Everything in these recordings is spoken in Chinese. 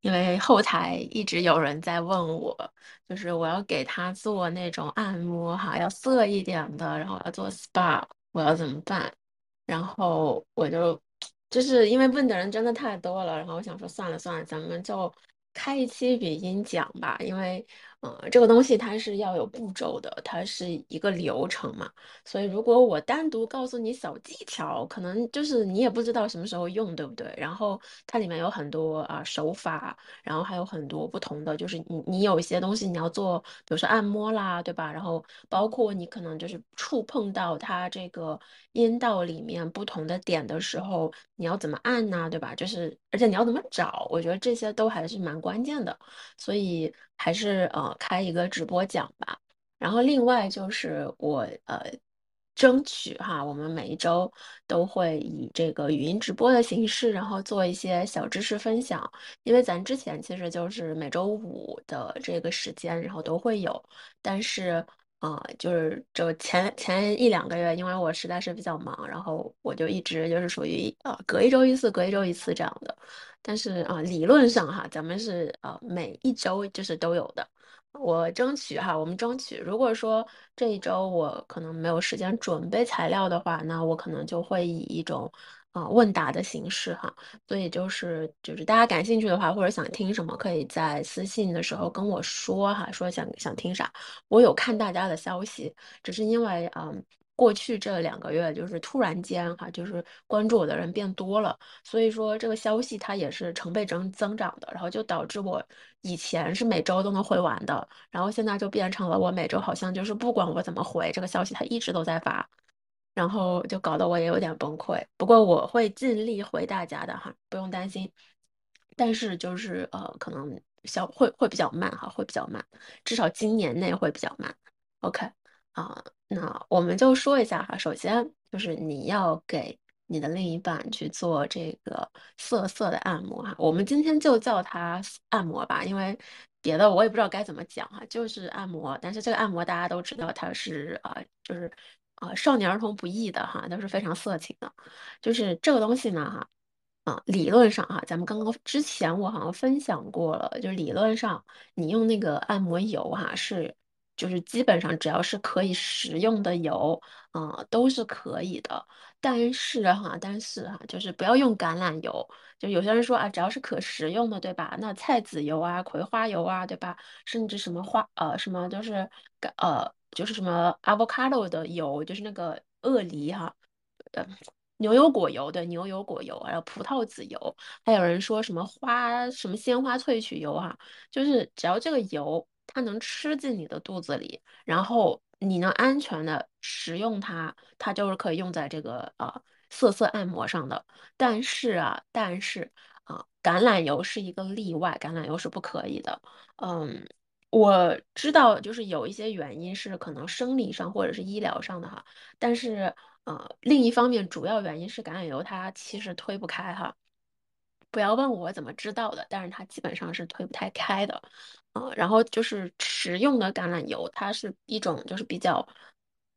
因为后台一直有人在问我，就是我要给他做那种按摩哈，要色一点的，然后要做 SPA，我要怎么办？然后我就就是因为问的人真的太多了，然后我想说算了算了，咱们就开一期语音讲吧，因为呃这个东西它是要有步骤的，它是一个流程嘛。所以，如果我单独告诉你小技巧，可能就是你也不知道什么时候用，对不对？然后它里面有很多啊、手法，然后还有很多不同的，就是你你有一些东西你要做，比如说按摩啦，对吧？然后包括你可能就是触碰到它这个阴道里面不同的点的时候，你要怎么按呢，对吧？就是而且你要怎么找，我觉得这些都还是蛮关键的，所以还是呃开一个直播讲吧。然后另外就是我呃争取哈，我们每一周都会以这个语音直播的形式，然后做一些小知识分享。因为咱之前其实就是每周五的这个时间，然后都会有，但是啊，就是就前前一两个月，因为我实在是比较忙，然后我就一直就是属于呃隔一周一次，隔一周一次这样的。但是啊、理论上哈，咱们是呃每一周就是都有的。我争取哈，我们争取。如果说这一周我可能没有时间准备材料的话，那我可能就会以一种啊、问答的形式哈。所以就是就是大家感兴趣的话，或者想听什么，可以在私信的时候跟我说哈，说想想听啥。我有看大家的消息，只是因为嗯。过去这两个月，就是突然间哈，就是关注我的人变多了，所以说这个消息它也是成倍增增长的，然后就导致我以前是每周都能回完的，然后现在就变成了我每周好像就是不管我怎么回这个消息，它一直都在发，然后就搞得我也有点崩溃。不过我会尽力回大家的哈，不用担心。但是就是呃，可能消会会比较慢哈，会比较慢，至少今年内会比较慢。OK 啊，那我们就说一下哈，首先就是你要给你的另一半去做这个色色的按摩哈，我们今天就叫它按摩吧，因为别的我也不知道该怎么讲哈，就是按摩。但是这个按摩大家都知道它是啊、呃就是啊、少年儿童不宜的哈，都是非常色情的。就是这个东西呢哈。啊，理论上哈，咱们刚刚之前我好像分享过了，就理论上你用那个按摩油哈，是就是基本上只要是可以食用的油，嗯、都是可以的。但是哈，但是哈，就是不要用橄榄油。就有些人说啊，只要是可食用的，对吧？那菜籽油啊、葵花油啊，对吧？甚至什么花呃什么就是呃就是什么 avocado 的油，就是那个鳄梨哈。呃牛油果油的牛油果油，还有葡萄籽油，还有人说什么花什么鲜花萃取油哈、就是只要这个油它能吃进你的肚子里，然后你能安全的食用它，它就是可以用在这个呃色色按摩上的。但是啊，但是啊，橄榄油是一个例外，橄榄油是不可以的。嗯，我知道就是有一些原因是可能生理上或者是医疗上的哈。但是呃，另一方面，主要原因是橄榄油它其实推不开哈。不要问我怎么知道的，但是它基本上是推不太开的，呃，然后就是食用的橄榄油，它是一种就是比较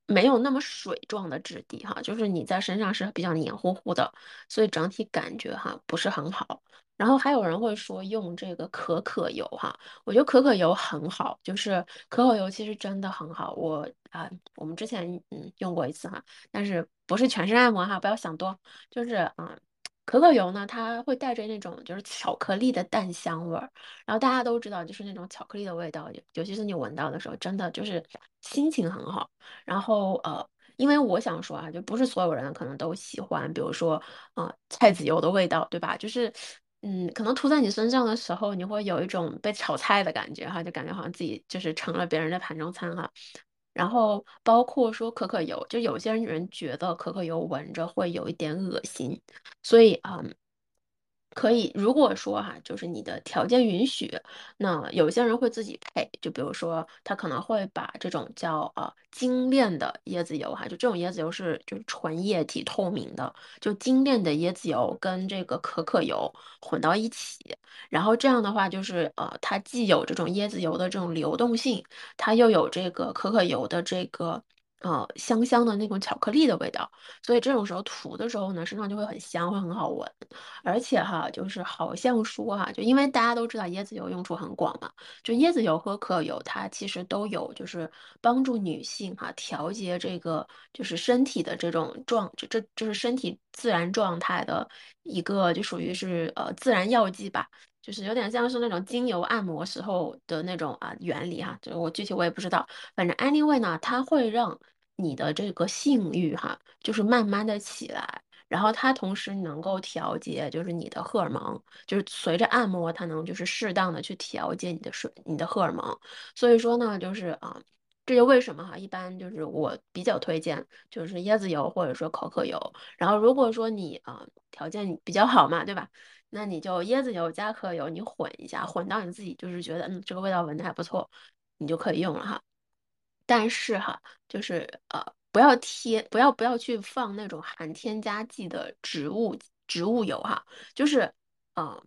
没有那么水状的质地哈，就是你在身上是比较黏糊糊的，所以整体感觉哈不是很好。然后还有人会说用这个可可油哈，我觉得可可油很好，就是可可油其实真的很好，我啊、我们之前嗯用过一次哈，但是不是全身按摩哈，不要想多，就是啊。可可油呢，它会带着那种就是巧克力的淡香味儿，然后大家都知道，就是那种巧克力的味道，尤尤其是你闻到的时候，真的就是心情很好。然后呃，因为我想说啊，就不是所有人可能都喜欢，比如说呃菜籽油的味道，对吧？就是嗯，可能涂在你身上的时候，你会有一种被炒菜的感觉哈，就感觉好像自己就是成了别人的盘中餐哈。然后包括说可可油，就有些人觉得可可油闻着会有一点恶心，所以啊、嗯可以，如果说哈，就是你的条件允许，那有些人会自己配，就比如说他可能会把这种叫呃精炼的椰子油哈，就这种椰子油是就是纯液体透明的，就精炼的椰子油跟这个可可油混到一起，然后这样的话就是呃它既有这种椰子油的这种流动性。它又有这个可可油的这个呃香香的那种巧克力的味道，所以这种时候涂的时候呢，身上就会很香，会很好闻。而且哈，就是好像说哈，就因为大家都知道椰子油用处很广嘛，就椰子油和可可油它其实都有就是帮助女性哈调节这个就是身体的这种状，就这就是身体自然状态的一个就属于是呃自然药剂吧。就是有点像是那种精油按摩时候的那种啊原理哈，就我具体我也不知道，反正 anyway 呢，它会让你的这个性欲哈，就是慢慢的起来，然后它同时能够调节就是你的荷尔蒙，就是随着按摩，它能就是适当的去调节你的水你的荷尔蒙，所以说呢，就是啊。这就为什么哈，一般就是我比较推荐就是椰子油或者说可可油，然后如果说你啊条件比较好嘛，对吧？那你就椰子油加可可油，你混一下，混到你自己就是觉得嗯这个味道闻的还不错，你就可以用了哈。但是哈，就是呃不要贴，不要不要去放那种含添加剂的植物植物油哈，就是嗯。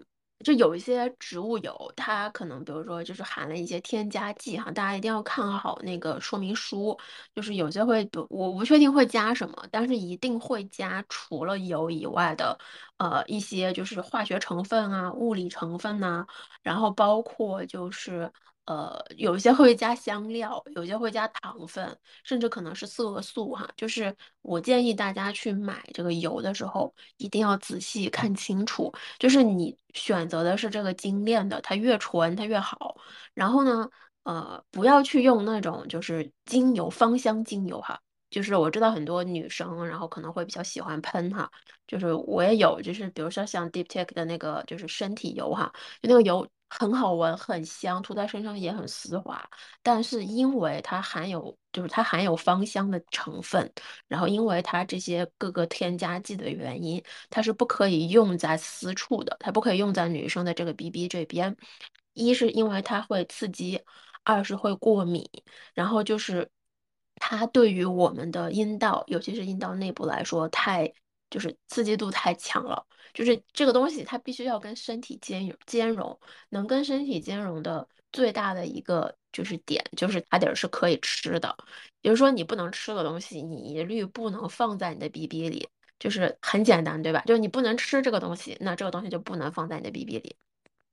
就有一些植物油，它可能比如说就是含了一些添加剂哈，大家一定要看好那个说明书。就是有些会，我不确定会加什么，但是一定会加除了油以外的，呃，一些就是化学成分啊、物理成分呐，然后包括就是。呃，有一些会加香料，有些会加糖分，甚至可能是色素哈。就是我建议大家去买这个油的时候，一定要仔细看清楚。就是你选择的是这个精炼的，它越纯它越好。然后呢，呃，不要去用那种就是精油芳香精油哈。就是我知道很多女生，然后可能会比较喜欢喷哈。就是我也有，就是比如说像 Deep Take 的那个就是身体油哈，就那个油。很好闻，很香，涂在身上也很丝滑。但是因为它含有，就是它含有芳香的成分，然后因为它这些各个添加剂的原因，它是不可以用在私处的，它不可以用在女生的这个 BB 这边。一是因为它会刺激，二是会过敏，然后就是它对于我们的阴道，尤其是阴道内部来说，太就是刺激度太强了。就是这个东西，它必须要跟身体兼兼容，能跟身体兼容的最大的一个就是点，就是它得是可以吃的。也就是说，你不能吃的东西，你一律不能放在你的 BB 里，就是很简单，对吧？就是你不能吃这个东西，那这个东西就不能放在你的 BB 里。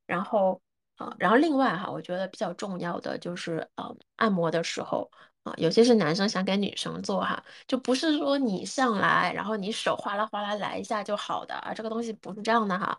然后，啊，然后另外哈，我觉得比较重要的就是，呃，按摩的时候。啊，有些是男生想给女生做哈，就不是说你上来，然后你手哗啦哗啦来一下就好的啊，这个东西不是这样的哈，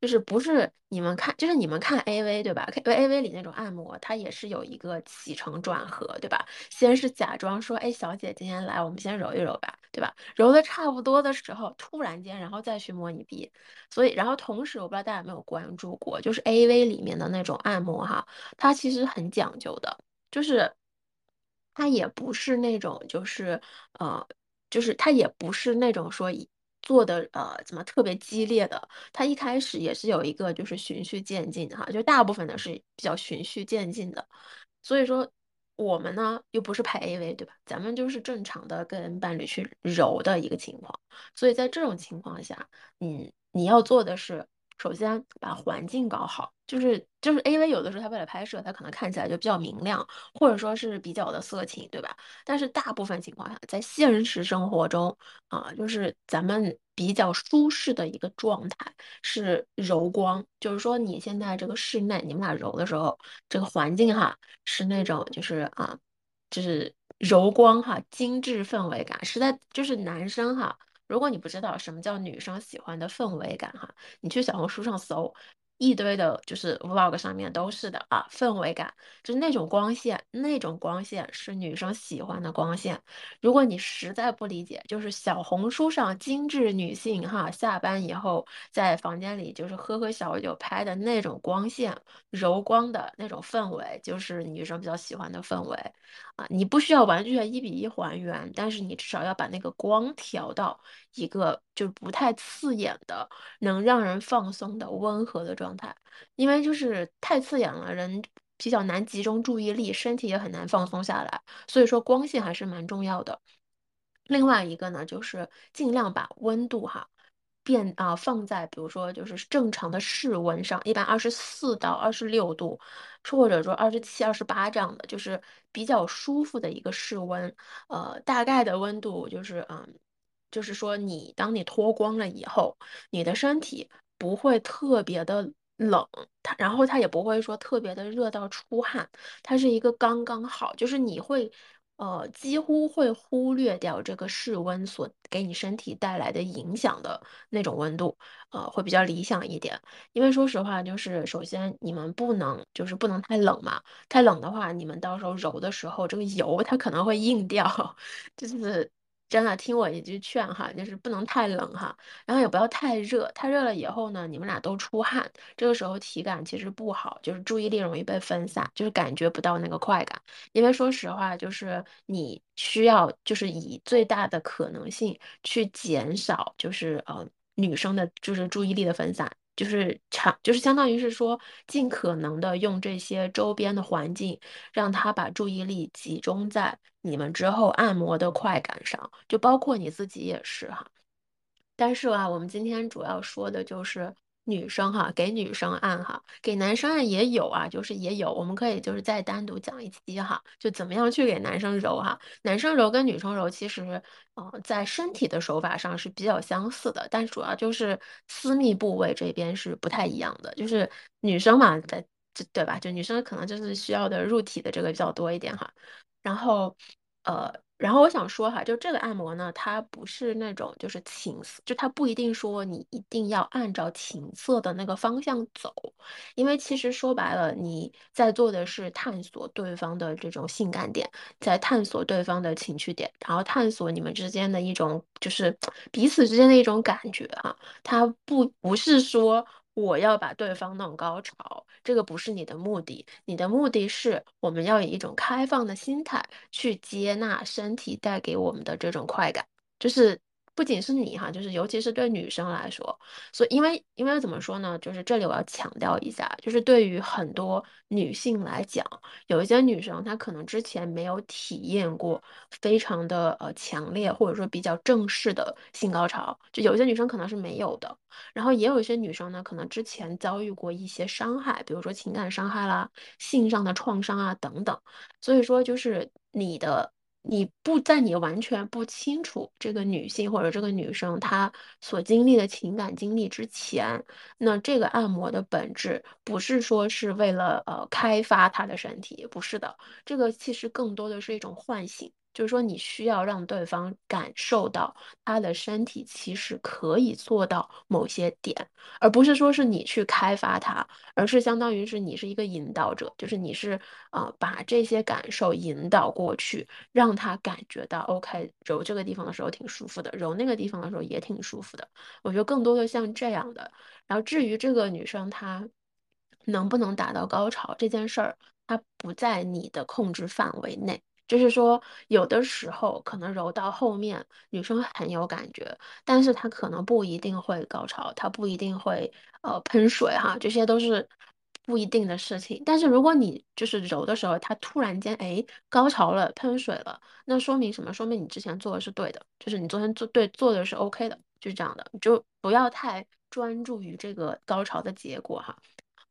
就是不是你们看，就是你们看 AV 对吧？AV 里那种按摩，它也是有一个起承转合对吧？先是假装说，哎，小姐今天来，我们先揉一揉吧，对吧？揉的差不多的时候，突然间，然后再去摸你鼻，所以，然后同时，我不知道大家有没有关注过，就是 AV 里面的那种按摩哈，它其实很讲究的，就是。它也不是那种，就是呃，就是它也不是那种说做的呃怎么特别激烈的。它一开始也是有一个就是循序渐进哈，就大部分的是比较循序渐进的。所以说我们呢又不是拍 AV 对吧？咱们就是正常的跟伴侣去揉的一个情况。所以在这种情况下，嗯，你要做的是。首先把环境搞好，就是就是 AV 有的时候它为了拍摄，它可能看起来就比较明亮，或者说是比较的色情，对吧？但是大部分情况下，在现实生活中啊，就是咱们比较舒适的一个状态是柔光，就是说你现在这个室内你们俩揉的时候，这个环境哈是那种就是啊，就是柔光哈，精致氛围感，实在就是男生哈。如果你不知道什么叫女生喜欢的氛围感哈，你去小红书上搜。一堆的，就是 vlog 上面都是的啊，氛围感就是那种光线，那种光线是女生喜欢的光线。如果你实在不理解，就是小红书上精致女性哈，下班以后在房间里就是喝喝小酒拍的那种光线，柔光的那种氛围，就是女生比较喜欢的氛围啊。你不需要完全一比一还原，但是你至少要把那个光调到一个就不太刺眼的，能让人放松的温和的状。状态，因为就是太刺眼了，人比较难集中注意力，身体也很难放松下来，所以说光线还是蛮重要的。另外一个呢，就是尽量把温度哈变啊、放在比如说就是正常的室温上，一般二十四到二十六度，或者说二十七、二十八这样的，就是比较舒服的一个室温。呃，大概的温度就是嗯，就是说你当你脱光了以后，你的身体不会特别的冷，它然后它也不会说特别的热到出汗，它是一个刚刚好，就是你会。呃，几乎会忽略掉这个室温所给你身体带来的影响的那种温度，呃，会比较理想一点。因为说实话，就是首先你们不能就是不能太冷嘛，太冷的话，你们到时候揉的时候，这个油它可能会硬掉，就是真的听我一句劝哈，就是不能太冷哈，然后也不要太热，太热了以后呢，你们俩都出汗，这个时候体感其实不好，就是注意力容易被分散，就是感觉不到那个快感。因为说实话，就是你需要就是以最大的可能性去减少，就是呃女生的就是注意力的分散，就是长就是相当于是说尽可能的用这些周边的环境，让他把注意力集中在你们之后按摩的快感上，就包括你自己也是哈。但是啊，我们今天主要说的就是女生哈，给女生按哈，给男生按也有啊，就是也有，我们可以就是再单独讲一期哈，就怎么样去给男生揉哈。男生揉跟女生揉其实，呃，在身体的手法上是比较相似的，但主要就是私密部位这边是不太一样的，就是女生嘛，在这对吧？就女生可能就是需要的入体的这个比较多一点哈。然后，呃，然后我想说哈，就这个按摩呢，它不是那种就是情色，就它不一定说你一定要按照情色的那个方向走，因为其实说白了，你在做的是探索对方的这种性感点，在探索对方的情趣点，然后探索你们之间的一种就是彼此之间的一种感觉啊，它不不是说。我要把对方弄高潮，这个不是你的目的，你的目的是我们要以一种开放的心态去接纳身体带给我们的这种快感，就是不仅是你哈，就是尤其是对女生来说，所以因为因为怎么说呢，就是这里我要强调一下，就是对于很多女性来讲，有一些女生她可能之前没有体验过非常的呃强烈或者说比较正式的性高潮，就有一些女生可能是没有的。然后也有一些女生呢，可能之前遭遇过一些伤害，比如说情感伤害啦、性上的创伤啊等等。所以说，就是你的，你不在你完全不清楚这个女性或者这个女生她所经历的情感经历之前，那这个按摩的本质不是说是为了呃开发她的身体，不是的，这个其实更多的是一种唤醒。就是说，你需要让对方感受到他的身体其实可以做到某些点，而不是说是你去开发他，而是相当于是你是一个引导者，就是你是呃把这些感受引导过去，让他感觉到 OK，揉这个地方的时候挺舒服的，揉那个地方的时候也挺舒服的。我觉得更多的像这样的。然后至于这个女生她能不能达到高潮这件事儿，它不在你的控制范围内。就是说，有的时候可能揉到后面，女生很有感觉，但是她可能不一定会高潮，她不一定会呃喷水哈，这些都是不一定的事情。但是如果你就是揉的时候，她突然间哎高潮了，喷水了，那说明什么？说明你之前做的是对的，就是你昨天做对做的是 OK 的，就是这样的，你就不要太专注于这个高潮的结果哈。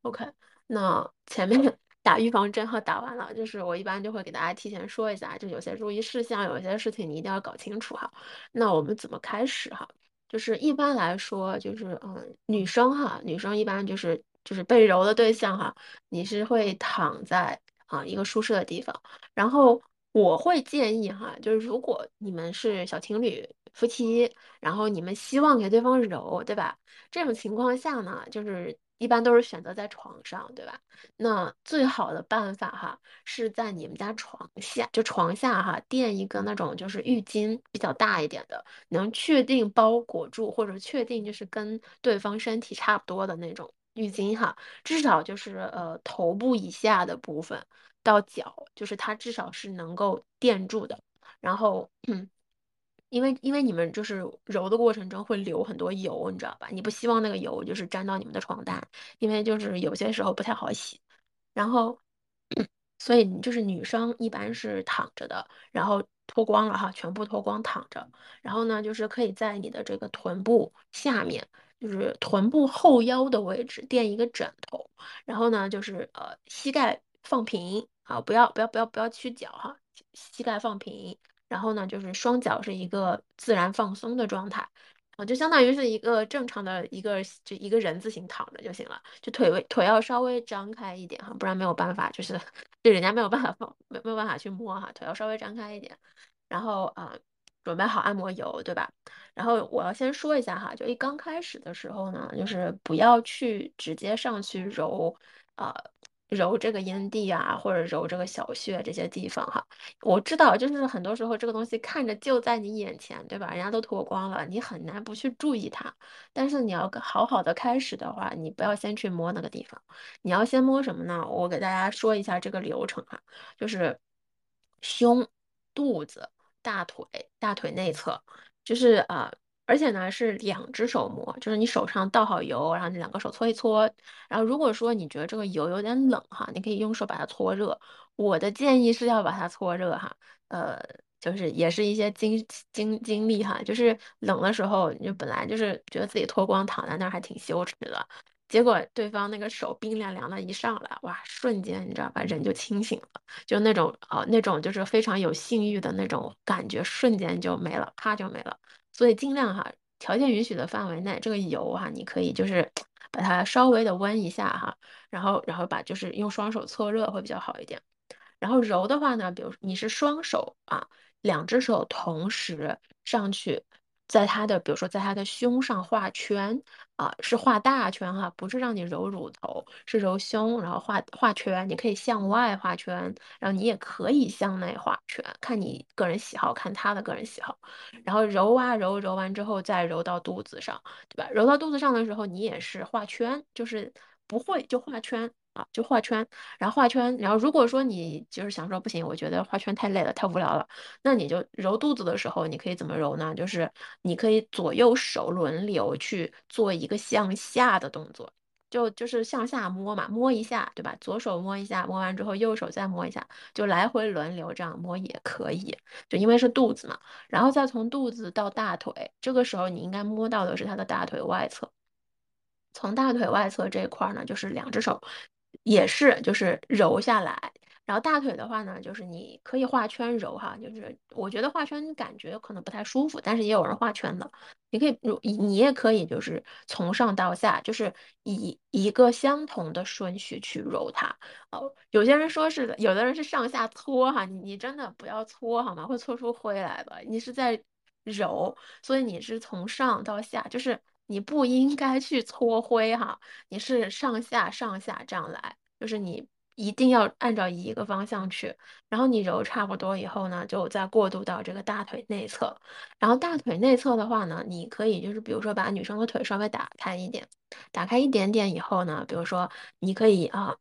OK，那前面。打预防针和打完了，就是我一般就会给大家提前说一下，就有些注意事项，有些事情你一定要搞清楚哈。那我们怎么开始哈？就是一般来说，就是嗯，女生哈，女生一般就是就是被揉的对象哈，你是会躺在啊一个舒适的地方，然后我会建议哈，就是如果你们是小情侣、夫妻，然后你们希望给对方揉，对吧？这种情况下呢，就是一般都是选择在床上，对吧？那最好的办法哈，是在你们家床下，就床下哈垫一个那种就是浴巾比较大一点的，能确定包裹住或者确定就是跟对方身体差不多的那种浴巾哈，至少就是呃头部以下的部分到脚，就是它至少是能够垫住的。然后，因为因为你们就是揉的过程中会流很多油，你知道吧？你不希望那个油就是沾到你们的床单，因为就是有些时候不太好洗。然后，所以就是女生一般是躺着的，然后脱光了哈，全部脱光躺着，然后呢，就是可以在你的这个臀部下面，就是臀部后腰的位置垫一个枕头，然后呢，就是呃膝盖放平啊，不要不要不要不要屈脚哈，膝盖放平，然后呢，就是双脚是一个自然放松的状态。啊，就相当于是一个正常的一个就一个人字形躺着就行了，就腿微腿要稍微张开一点哈，不然没有办法，就是 就人家没有办法放没没有办法去摸哈，腿要稍微张开一点，然后啊，准备好按摩油对吧？然后我要先说一下哈，就一刚开始的时候呢，就是不要去直接上去揉啊。揉这个阴蒂啊，或者揉这个小穴这些地方哈，我知道，就是很多时候这个东西看着就在你眼前，对吧？人家都脱光了，你很难不去注意它。但是你要好好的开始的话，你不要先去摸那个地方，你要先摸什么呢？我给大家说一下这个流程哈，就是胸、肚子、大腿、大腿内侧，就是啊。而且呢，是两只手摸，就是你手上倒好油，然后你两个手搓一搓。然后如果说你觉得这个油有点冷哈，你可以用手把它搓热。我的建议是要把它搓热哈，呃，就是也是一些经经经历哈，就是冷的时候，你就本来就是觉得自己脱光躺在那儿还挺羞耻的，结果对方那个手冰凉凉的一上来，哇，瞬间你知道吧，人就清醒了，就那种呃那种就是非常有性欲的那种感觉，瞬间就没了，啪就没了。所以尽量哈，条件允许的范围内，这个油哈，你可以就是 把它稍微的温一下哈，然后然后把就是用双手搓热会比较好一点。然后揉的话呢，比如你是双手啊，两只手同时上去。在他的，比如说在他的胸上画圈啊，是画大圈哈，不是让你揉乳头，是揉胸，然后画画圈。你可以向外画圈，然后你也可以向内画圈，看你个人喜好，看他的个人喜好。然后揉啊揉，揉完之后再揉到肚子上，对吧？揉到肚子上的时候，你也是画圈，就是不会就画圈。啊，就画圈，然后画圈，然后如果说你就是想说不行，我觉得画圈太累了，太无聊了，那你就揉肚子的时候，你可以怎么揉呢？就是你可以左右手轮流去做一个向下的动作，就就是向下摸嘛，摸一下，对吧？左手摸一下，摸完之后右手再摸一下，就来回轮流这样摸也可以，就因为是肚子嘛，然后再从肚子到大腿，这个时候你应该摸到的是他的大腿外侧，从大腿外侧这块呢，就是两只手。也是，就是揉下来，然后大腿的话呢，就是你可以画圈揉哈，就是我觉得画圈感觉可能不太舒服，但是也有人画圈的，你可以，你也可以就是从上到下，就是以一个相同的顺序去揉它。哦，有些人说是的，有的人是上下搓哈，你你真的不要搓好吗？会搓出灰来的。你是在揉，所以你是从上到下，就是。你不应该去搓灰哈，你是上下上下这样来，就是你一定要按照一个方向去，然后你揉差不多以后呢，就再过渡到这个大腿内侧，然后大腿内侧的话呢，你可以就是比如说把女生的腿稍微打开一点，打开一点点以后呢，比如说你可以啊，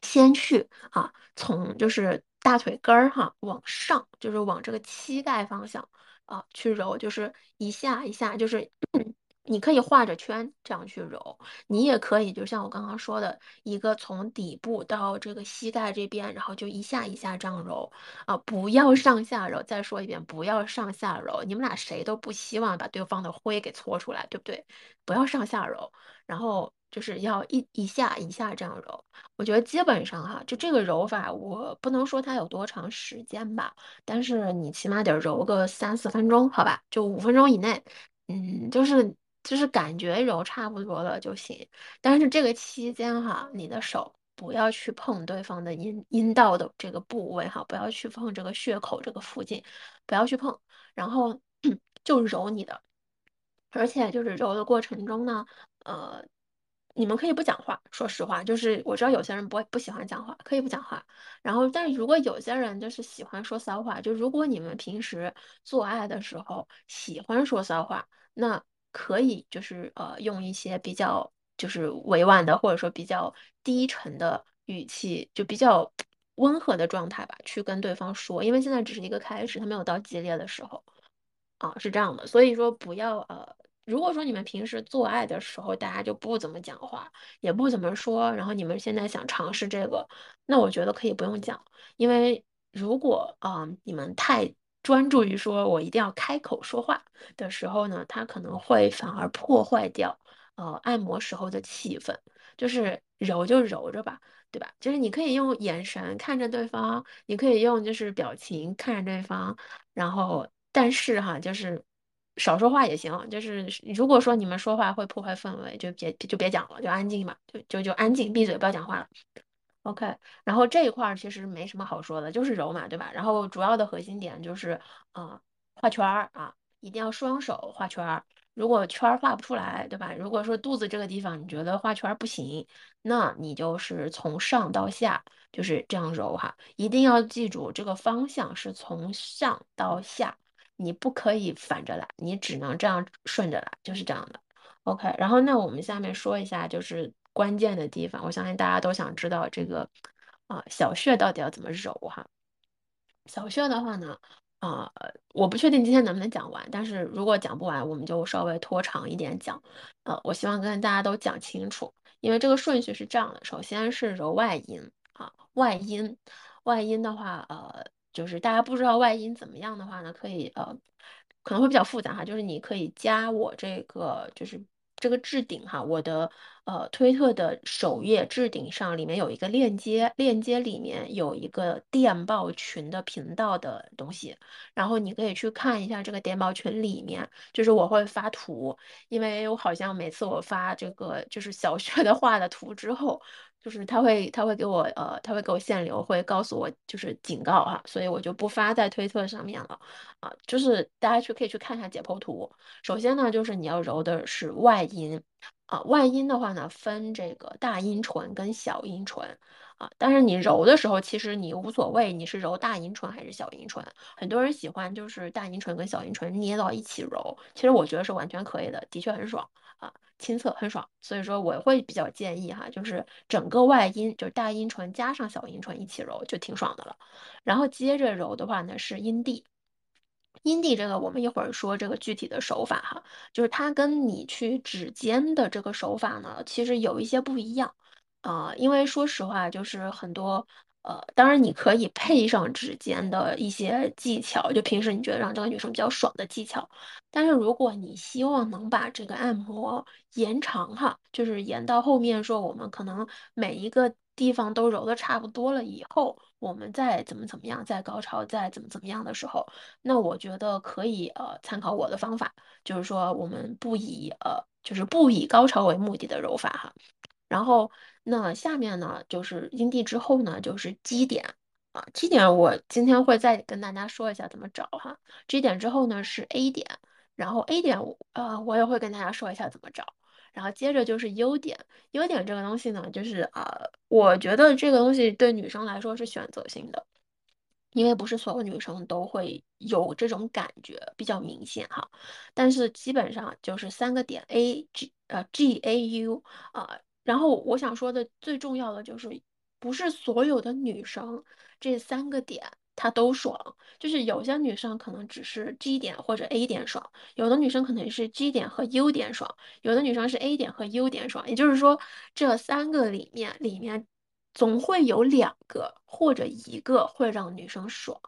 先去啊，从就是大腿根儿哈往上，就是往这个膝盖方向啊去揉，就是一下一下就是。你可以画着圈这样去揉，你也可以就像我刚刚说的一个从底部到这个膝盖这边，然后就一下一下这样揉啊，不要上下揉。再说一遍，不要上下揉。你们俩谁都不希望把对方的灰给搓出来，对不对？不要上下揉，然后就是要一一下一下这样揉。我觉得基本上哈，就这个揉法，我不能说它有多长时间吧，但是你起码得揉个三四分钟，好吧？就五分钟以内，嗯，就是。就是感觉揉差不多了就行，但是这个期间哈，你的手不要去碰对方的阴阴道的这个部位哈，不要去碰这个血口这个附近，不要去碰，然后 就揉你的，而且就是揉的过程中呢，呃。你们可以不讲话，说实话，就是我知道有些人不不喜欢讲话，可以不讲话。然后，但是如果有些人就是喜欢说骚话，就如果你们平时做爱的时候喜欢说骚话，那可以就是呃用一些比较就是委婉的，或者说比较低沉的语气，就比较温和的状态吧，去跟对方说，因为现在只是一个开始，他没有到激烈的时候啊，是这样的。所以说不要呃。如果说你们平时做爱的时候，大家就不怎么讲话，也不怎么说，然后你们现在想尝试这个，那我觉得可以不用讲，因为如果啊你们太专注于说我一定要开口说话的时候呢，它可能会反而破坏掉呃按摩时候的气氛。就是揉就揉着吧，对吧？就是你可以用眼神看着对方，你可以用就是表情看着对方，然后但是哈，就是少说话也行。就是如果说你们说话会破坏氛围，就别就别讲了，就安静嘛，就就就安静，闭嘴，不要讲话了。OK，然后这一块儿其实没什么好说的，就是揉嘛，对吧？然后主要的核心点就是啊，画圈儿啊，一定要双手画圈儿。如果圈儿画不出来，对吧？如果说肚子这个地方你觉得画圈儿不行，那你就是从上到下就是这样揉哈，一定要记住这个方向是从上到下，你不可以反着来，你只能这样顺着来，就是这样的。OK，然后那我们下面说一下就是关键的地方，我相信大家都想知道这个啊小穴到底要怎么揉哈。小穴的话呢，啊，我不确定今天能不能讲完，但是如果讲不完，我们就稍微拖长一点讲。呃，我希望跟大家都讲清楚，因为这个顺序是这样的：首先是揉外阴啊，外阴，外阴的话，呃，就是大家不知道外阴怎么样的话呢，可以呃，可能会比较复杂哈，就是你可以加我这个就是。这个置顶哈，我的呃推特的首页置顶上里面有一个链接，链接里面有一个电报群的频道的东西，然后你可以去看一下这个电报群里面，就是我会发图，因为我好像每次我发这个就是小学的画的图之后。就是他会他会给我呃他会给我限流，会告诉我就是警告哈，所以我就不发在推特上面了啊。就是大家去可以去看一下解剖图。首先呢，就是你要揉的是外阴啊，外阴的话呢分这个大阴唇跟小阴唇啊。但是你揉的时候，其实你无所谓你是揉大阴唇还是小阴唇。很多人喜欢就是大阴唇跟小阴唇捏到一起揉，其实我觉得是完全可以的，的确很爽。亲测很爽，所以说我会比较建议哈，就是整个外阴，就是大阴唇加上小阴唇一起揉，就挺爽的了。然后接着揉的话呢是阴蒂，阴蒂这个我们一会儿说这个具体的手法哈，就是它跟你去指尖的这个手法呢，其实有一些不一样啊，因为说实话就是很多。呃，当然你可以配上指尖的一些技巧，就平时你觉得让这个女生比较爽的技巧。但是如果你希望能把这个按摩延长哈，就是延到后面说我们可能每一个地方都揉的差不多了以后，我们再怎么怎么样，再高潮再怎么怎么样的时候，那我觉得可以呃参考我的方法，就是说我们不以呃就是不以高潮为目的的揉法哈。然后那下面呢，就是阴蒂之后呢，就是基点啊。基点我今天会再跟大家说一下怎么找哈。基点之后呢是 A 点，然后 A 点呃我也会跟大家说一下怎么找。然后接着就是优点，优点这个东西呢，就是啊，我觉得这个东西对女生来说是选择性的。因为不是所有女生都会有这种感觉，比较明显哈。但是基本上就是三个点 A G 呃 G A U 啊。然后我想说的最重要的就是，不是所有的女生这三个点她都爽，就是有些女生可能只是 G 点或者 A 点爽，有的女生可能是 G 点和 U 点爽，有的女生是 A 点和 U 点爽。也就是说，这三个里面里面。总会有两个或者一个会让女生爽。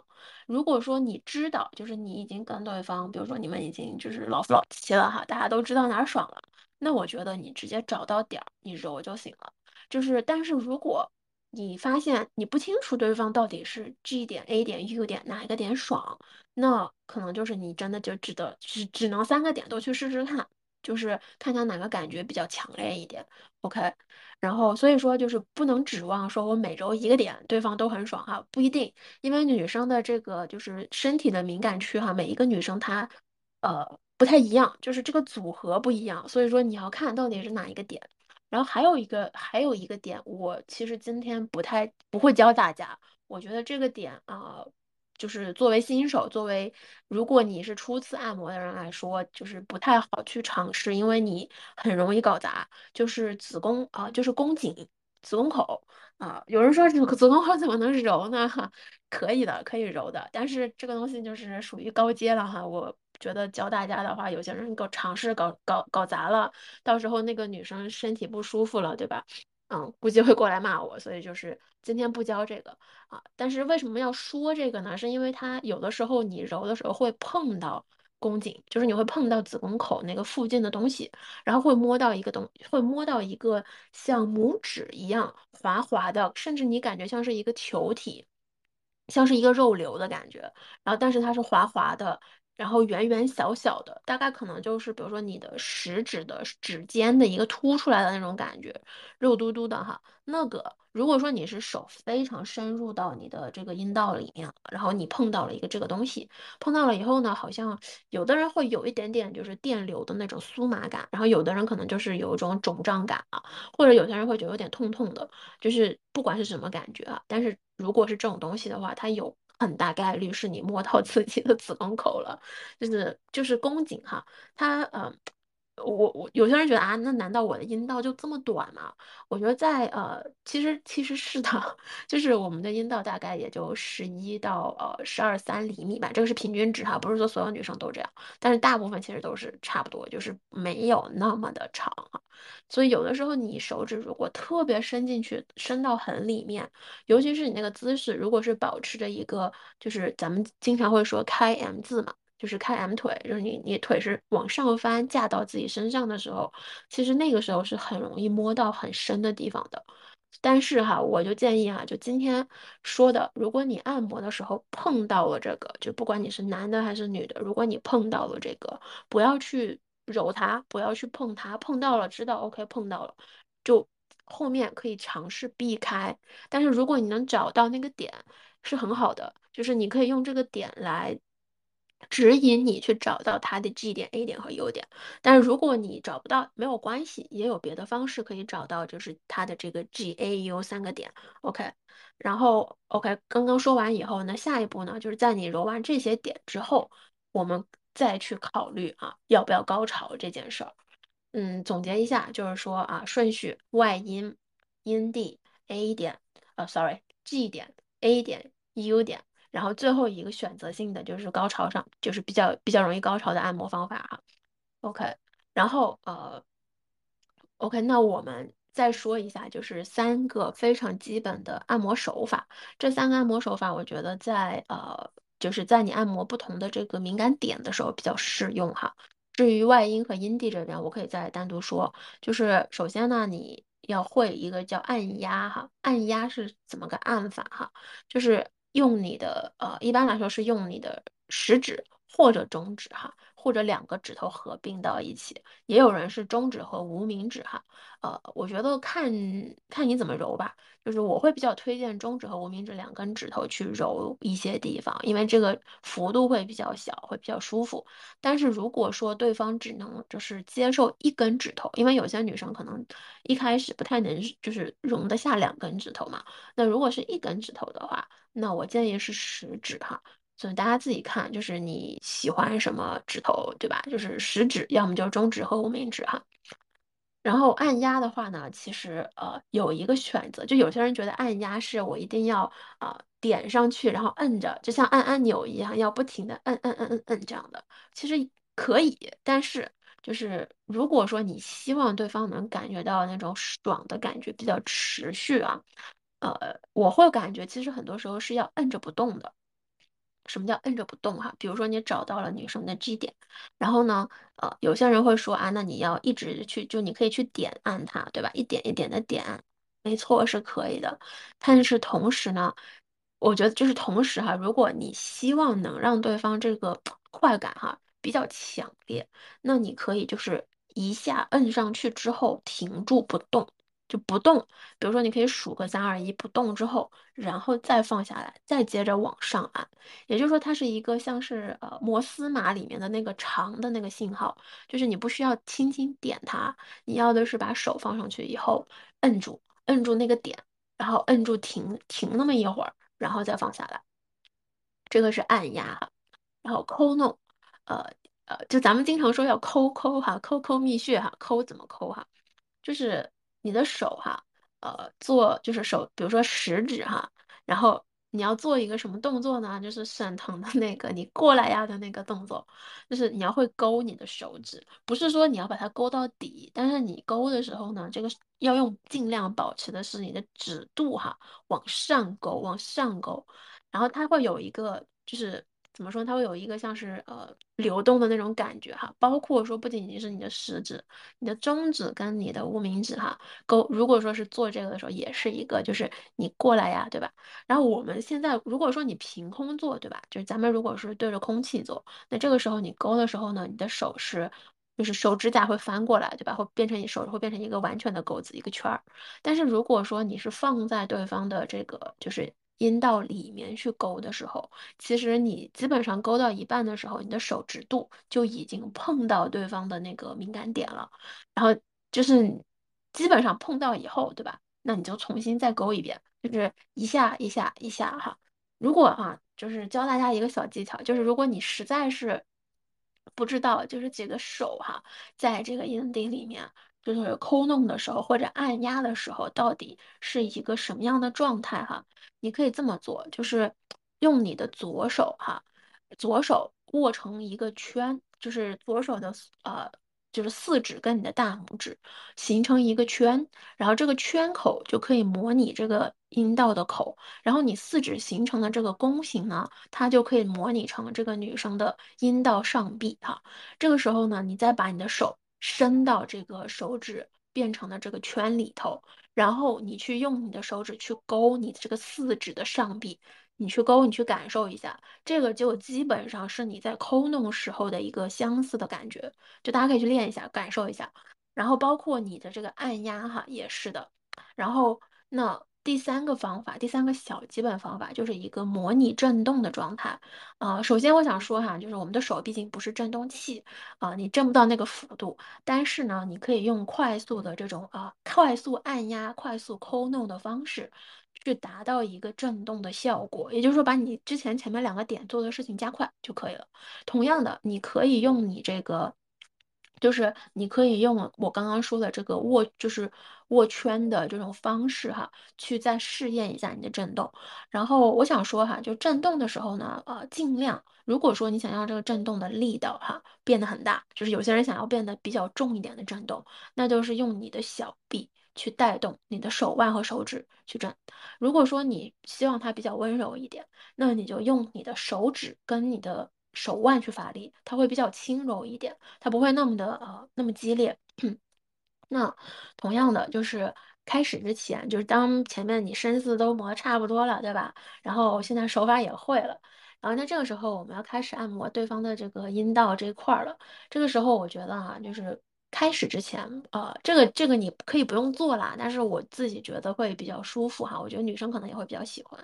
如果说你知道，就是你已经跟对方，比如说你们已经就是老夫老妻了哈，大家都知道哪儿爽了，那我觉得你直接找到点儿，你揉就行了。就是，但是如果你发现你不清楚对方到底是 G 点、A 点、U 点哪一个点爽，那可能就是你真的就只得只只能三个点都去试试看。就是看他哪个感觉比较强烈一点，OK，然后所以说就是不能指望说我每周一个点对方都很爽哈，不一定，因为女生的这个就是身体的敏感区哈，每一个女生她呃不太一样，就是这个组合不一样，所以说你要看到底是哪一个点，然后还有一个还有一个点，我其实今天不太不会教大家，我觉得这个点啊。就是作为新手，作为如果你是初次按摩的人来说，就是不太好去尝试，因为你很容易搞砸。就是子宫啊，就是宫颈、子宫口啊。有人说子子宫口怎么能揉呢？哈，可以的，可以揉的。但是这个东西就是属于高阶了哈。我觉得教大家的话，有些人搞尝试搞搞搞砸了，到时候那个女生身体不舒服了，对吧？嗯，估计会过来骂我，所以就是今天不教这个啊。但是为什么要说这个呢？是因为它有的时候你揉的时候会碰到宫颈，就是你会碰到子宫口那个附近的东西，然后会摸到一个东，会摸到一个像拇指一样滑滑的，甚至你感觉像是一个球体。像是一个肉瘤的感觉，然后但是它是滑滑的，然后圆圆小小的，大概可能就是比如说你的食指的指尖的一个凸出来的那种感觉，肉嘟嘟的哈。那个如果说你是手非常深入到你的这个阴道里面，然后你碰到了一个这个东西，碰到了以后呢，好像有的人会有一点点就是电流的那种酥麻感，然后有的人可能就是有一种肿胀感啊，或者有些人会觉得有点痛痛的，就是不管是什么感觉啊，但是。如果是这种东西的话，它有很大概率是你摸到自己的子宫口了，就是就是宫颈哈，它嗯。我我有些人觉得啊，那难道我的阴道就这么短吗？我觉得在呃，其实其实是的，就是我们的阴道大概也就十一到呃十二三厘米吧，这个是平均值哈，不是说所有女生都这样，但是大部分其实都是差不多，就是没有那么的长哈。所以有的时候你手指如果特别伸进去，伸到很里面，尤其是你那个姿势，如果是保持着一个，就是咱们经常会说开 M 字嘛。就是开 M 腿，就是你你腿是往上翻架到自己身上的时候，其实那个时候是很容易摸到很深的地方的。但是哈，我就建议哈，就今天说的，如果你按摩的时候碰到了这个，就不管你是男的还是女的，如果你碰到了这个，不要去揉它，不要去碰它，碰到了知道 OK 碰到了，就后面可以尝试避开。但是如果你能找到那个点，是很好的，就是你可以用这个点来。指引你去找到它的 G 点、A 点和 U 点，但是如果你找不到，没有关系，也有别的方式可以找到，就是它的这个 G、A、U 三个点。OK，然后 OK，刚刚说完以后呢，下一步呢，就是在你揉完这些点之后，我们再去考虑啊，要不要高潮这件事儿。嗯，总结一下，就是说啊，顺序外阴、阴蒂、A 点，呃，sorry，G 点、A 点、U 点。然后最后一个选择性的就是高潮上，就是比较比较容易高潮的按摩方法哈。OK，然后呃，OK，那我们再说一下，就是三个非常基本的按摩手法。这三个按摩手法，我觉得在呃，就是在你按摩不同的这个敏感点的时候比较适用哈。至于外阴和阴蒂这边，我可以再单独说。就是首先呢，你要会一个叫按压哈，按压是怎么个按法哈？就是。用你的呃，一般来说是用你的食指或者中指哈，或者两个指头合并到一起，也有人是中指和无名指哈。呃，我觉得看看你怎么揉吧，就是我会比较推荐中指和无名指两根指头去揉一些地方，因为这个幅度会比较小，会比较舒服。但是如果说对方只能就是接受一根指头，因为有些女生可能一开始不太能就是容得下两根指头嘛，那如果是一根指头的话。那我建议是食指哈，所以大家自己看，就是你喜欢什么指头，对吧？就是食指，要么就是中指和无名指哈。然后按压的话呢，其实呃有一个选择，就有些人觉得按压是我一定要啊点上去，然后摁着，就像按按钮一样，要不停的摁摁摁摁摁这样的。其实可以，但是就是如果说你希望对方能感觉到那种爽的感觉比较持续啊。呃，我会感觉其实很多时候是要摁着不动的。什么叫摁着不动哈？比如说你找到了女生的 G 点，然后呢，呃，有些人会说啊，那你要一直去，就你可以去点按它，对吧？一点一点的点，没错，是可以的。但是同时呢，我觉得就是同时哈，如果你希望能让对方这个 快感哈比较强烈，那你可以就是一下摁上去之后停住不动。就不动，比如说你可以数个三二一不动之后，然后再放下来，再接着往上按。也就是说，它是一个像是呃摩斯码里面的那个长的那个信号，就是你不需要轻轻点它，你要的是把手放上去以后摁住，摁住那个点，然后摁住停停那么一会儿，然后再放下来。这个是按压，然后抠弄，呃呃，就咱们经常说要抠抠哈，抠抠蜜穴哈，抠怎么抠哈，就是。你的手哈，呃，做就是手，比如说食指哈，然后你要做一个什么动作呢？就是沈腾的那个你过来呀的那个动作，就是你要会勾你的手指，不是说你要把它勾到底，但是你勾的时候呢，这个要用尽量保持的是你的指肚哈，往上勾，往上勾，然后它会有一个就是。怎么说？它会有一个像是呃流动的那种感觉哈，包括说不仅仅是你的食指、你的中指跟你的无名指哈勾。如果说是做这个的时候，也是一个就是你过来呀，对吧？然后我们现在如果说你凭空做，对吧？就是咱们如果是对着空气做，那这个时候你勾的时候呢，你的手是就是手指甲会翻过来，对吧？会变成你手会变成一个完全的钩子，一个圈儿。但是如果说你是放在对方的这个就是阴道里面去勾的时候，其实你基本上勾到一半的时候，你的手指肚就已经碰到对方的那个敏感点了，然后就是基本上碰到以后，对吧？那你就重新再勾一遍，就是一下一下一下哈。如果啊，就是教大家一个小技巧，就是如果你实在是不知道，就是几个手哈，在这个阴蒂里面。就是抠弄的时候或者按压的时候，到底是一个什么样的状态哈？你可以这么做，就是用你的左手哈，左手握成一个圈，就是左手的呃，就是四指跟你的大拇指形成一个圈，然后这个圈口就可以模拟这个阴道的口，然后你四指形成的这个弓形呢，它就可以模拟成这个女生的阴道上壁哈。这个时候呢，你再把你的手。伸到这个手指变成的这个圈里头，然后你去用你的手指去勾你这个四指的上臂，你去勾，你去感受一下，这个就基本上是你在抠弄时候的一个相似的感觉，就大家可以去练一下，感受一下。然后包括你的这个按压哈，也是的。然后那。第三个方法，第三个小基本方法就是一个模拟震动的状态。啊，首先我想说哈，就是我们的手毕竟不是振动器啊，你震不到那个幅度。但是呢，你可以用快速的这种啊，快速按压、快速抠弄的方式，去达到一个震动的效果。也就是说，把你之前前面两个点做的事情加快就可以了。同样的，你可以用你这个。就是你可以用我刚刚说的这个握，就是握圈的这种方式哈，去再试验一下你的震动。然后我想说哈，就震动的时候呢，呃，尽量如果说你想要这个震动的力道哈变得很大，就是有些人想要变得比较重一点的震动，那就是用你的小臂去带动你的手腕和手指去震。如果说你希望它比较温柔一点，那你就用你的手指跟你的。手腕去发力，它会比较轻柔一点，它不会那么的呃那么激烈。那同样的就是开始之前，就是当前面你身子都磨差不多了，对吧？然后现在手法也会了，然后那这个时候我们要开始按摩对方的这个阴道这一块了。这个时候我觉得啊，就是开始之前，呃，这个这个你可以不用做啦，但是我自己觉得会比较舒服哈，我觉得女生可能也会比较喜欢，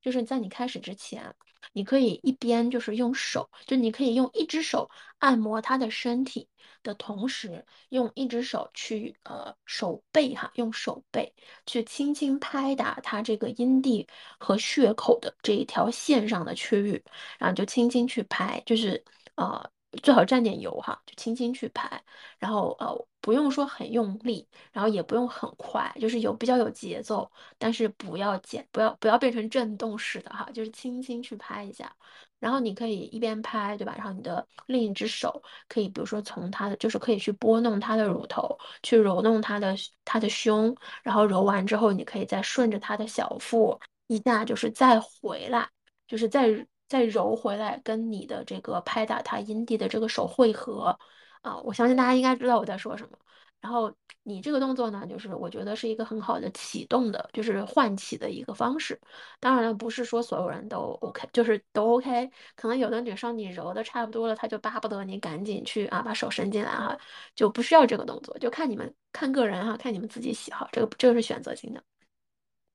就是在你开始之前。你可以一边就是用手，就你可以用一只手按摩他的身体的同时，用一只手去呃手背哈，用手背去轻轻拍打他这个阴蒂和血口的这一条线上的区域，然后就轻轻去拍，就是呃最好蘸点油哈，就轻轻去拍，然后呃不用说很用力，然后也不用很快，就是有比较有节奏，但是不要减，不要不要变成震动式的哈，就是轻轻去拍一下，然后你可以一边拍，对吧？然后你的另一只手可以，比如说从他的，就是可以去拨弄他的乳头，去揉弄他的他的胸，然后揉完之后，你可以再顺着他的小腹一下，就是再回来，就是再。再揉回来，跟你的这个拍打他阴蒂的这个手汇合啊，我相信大家应该知道我在说什么。然后你这个动作呢，就是我觉得是一个很好的启动的，就是唤起的一个方式。当然了，不是说所有人都 OK，就是都 OK。可能有的女生你揉的差不多了，她就巴不得你赶紧去啊，把手伸进来哈，就不需要这个动作，就看你们看个人哈，看你们自己喜好，这个这个是选择性的。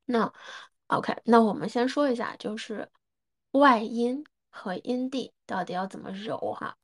那 OK，那我们先说一下，就是。外阴和阴蒂到底要怎么揉哈？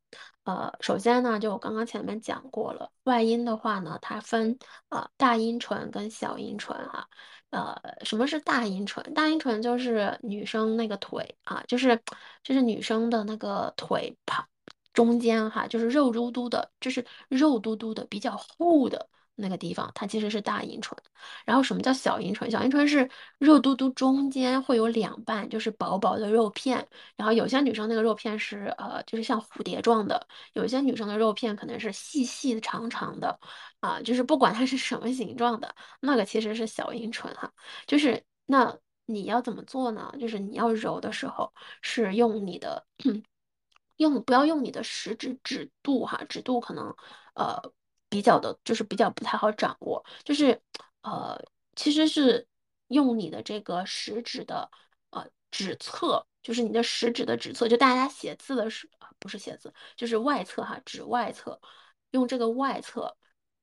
呃，首先呢，就我刚刚前面讲过了，外阴的话呢，它分呃大阴唇跟小阴唇哈。呃，什么是大阴唇？大阴唇就是女生那个腿啊，就是就是女生的那个腿旁中间哈，就是肉嘟嘟的，就是肉嘟嘟的比较厚的那个地方，它其实是大阴唇。然后什么叫小阴唇？小阴唇是肉嘟嘟中间会有两瓣，就是薄薄的肉片。然后有些女生那个肉片是呃，就是像蝴蝶状的；有些女生的肉片可能是细细、长长的，啊，就是不管它是什么形状的，那个其实是小阴唇哈。就是那你要怎么做呢？就是你要揉的时候是用你的。用不要用你的食指指肚哈，指肚可能呃比较的，就是比较不太好掌握，就是呃其实是用你的这个食指的呃指侧，就是你的食指的指侧，就大家写字的时不是写字，就是外侧哈，指外侧，用这个外侧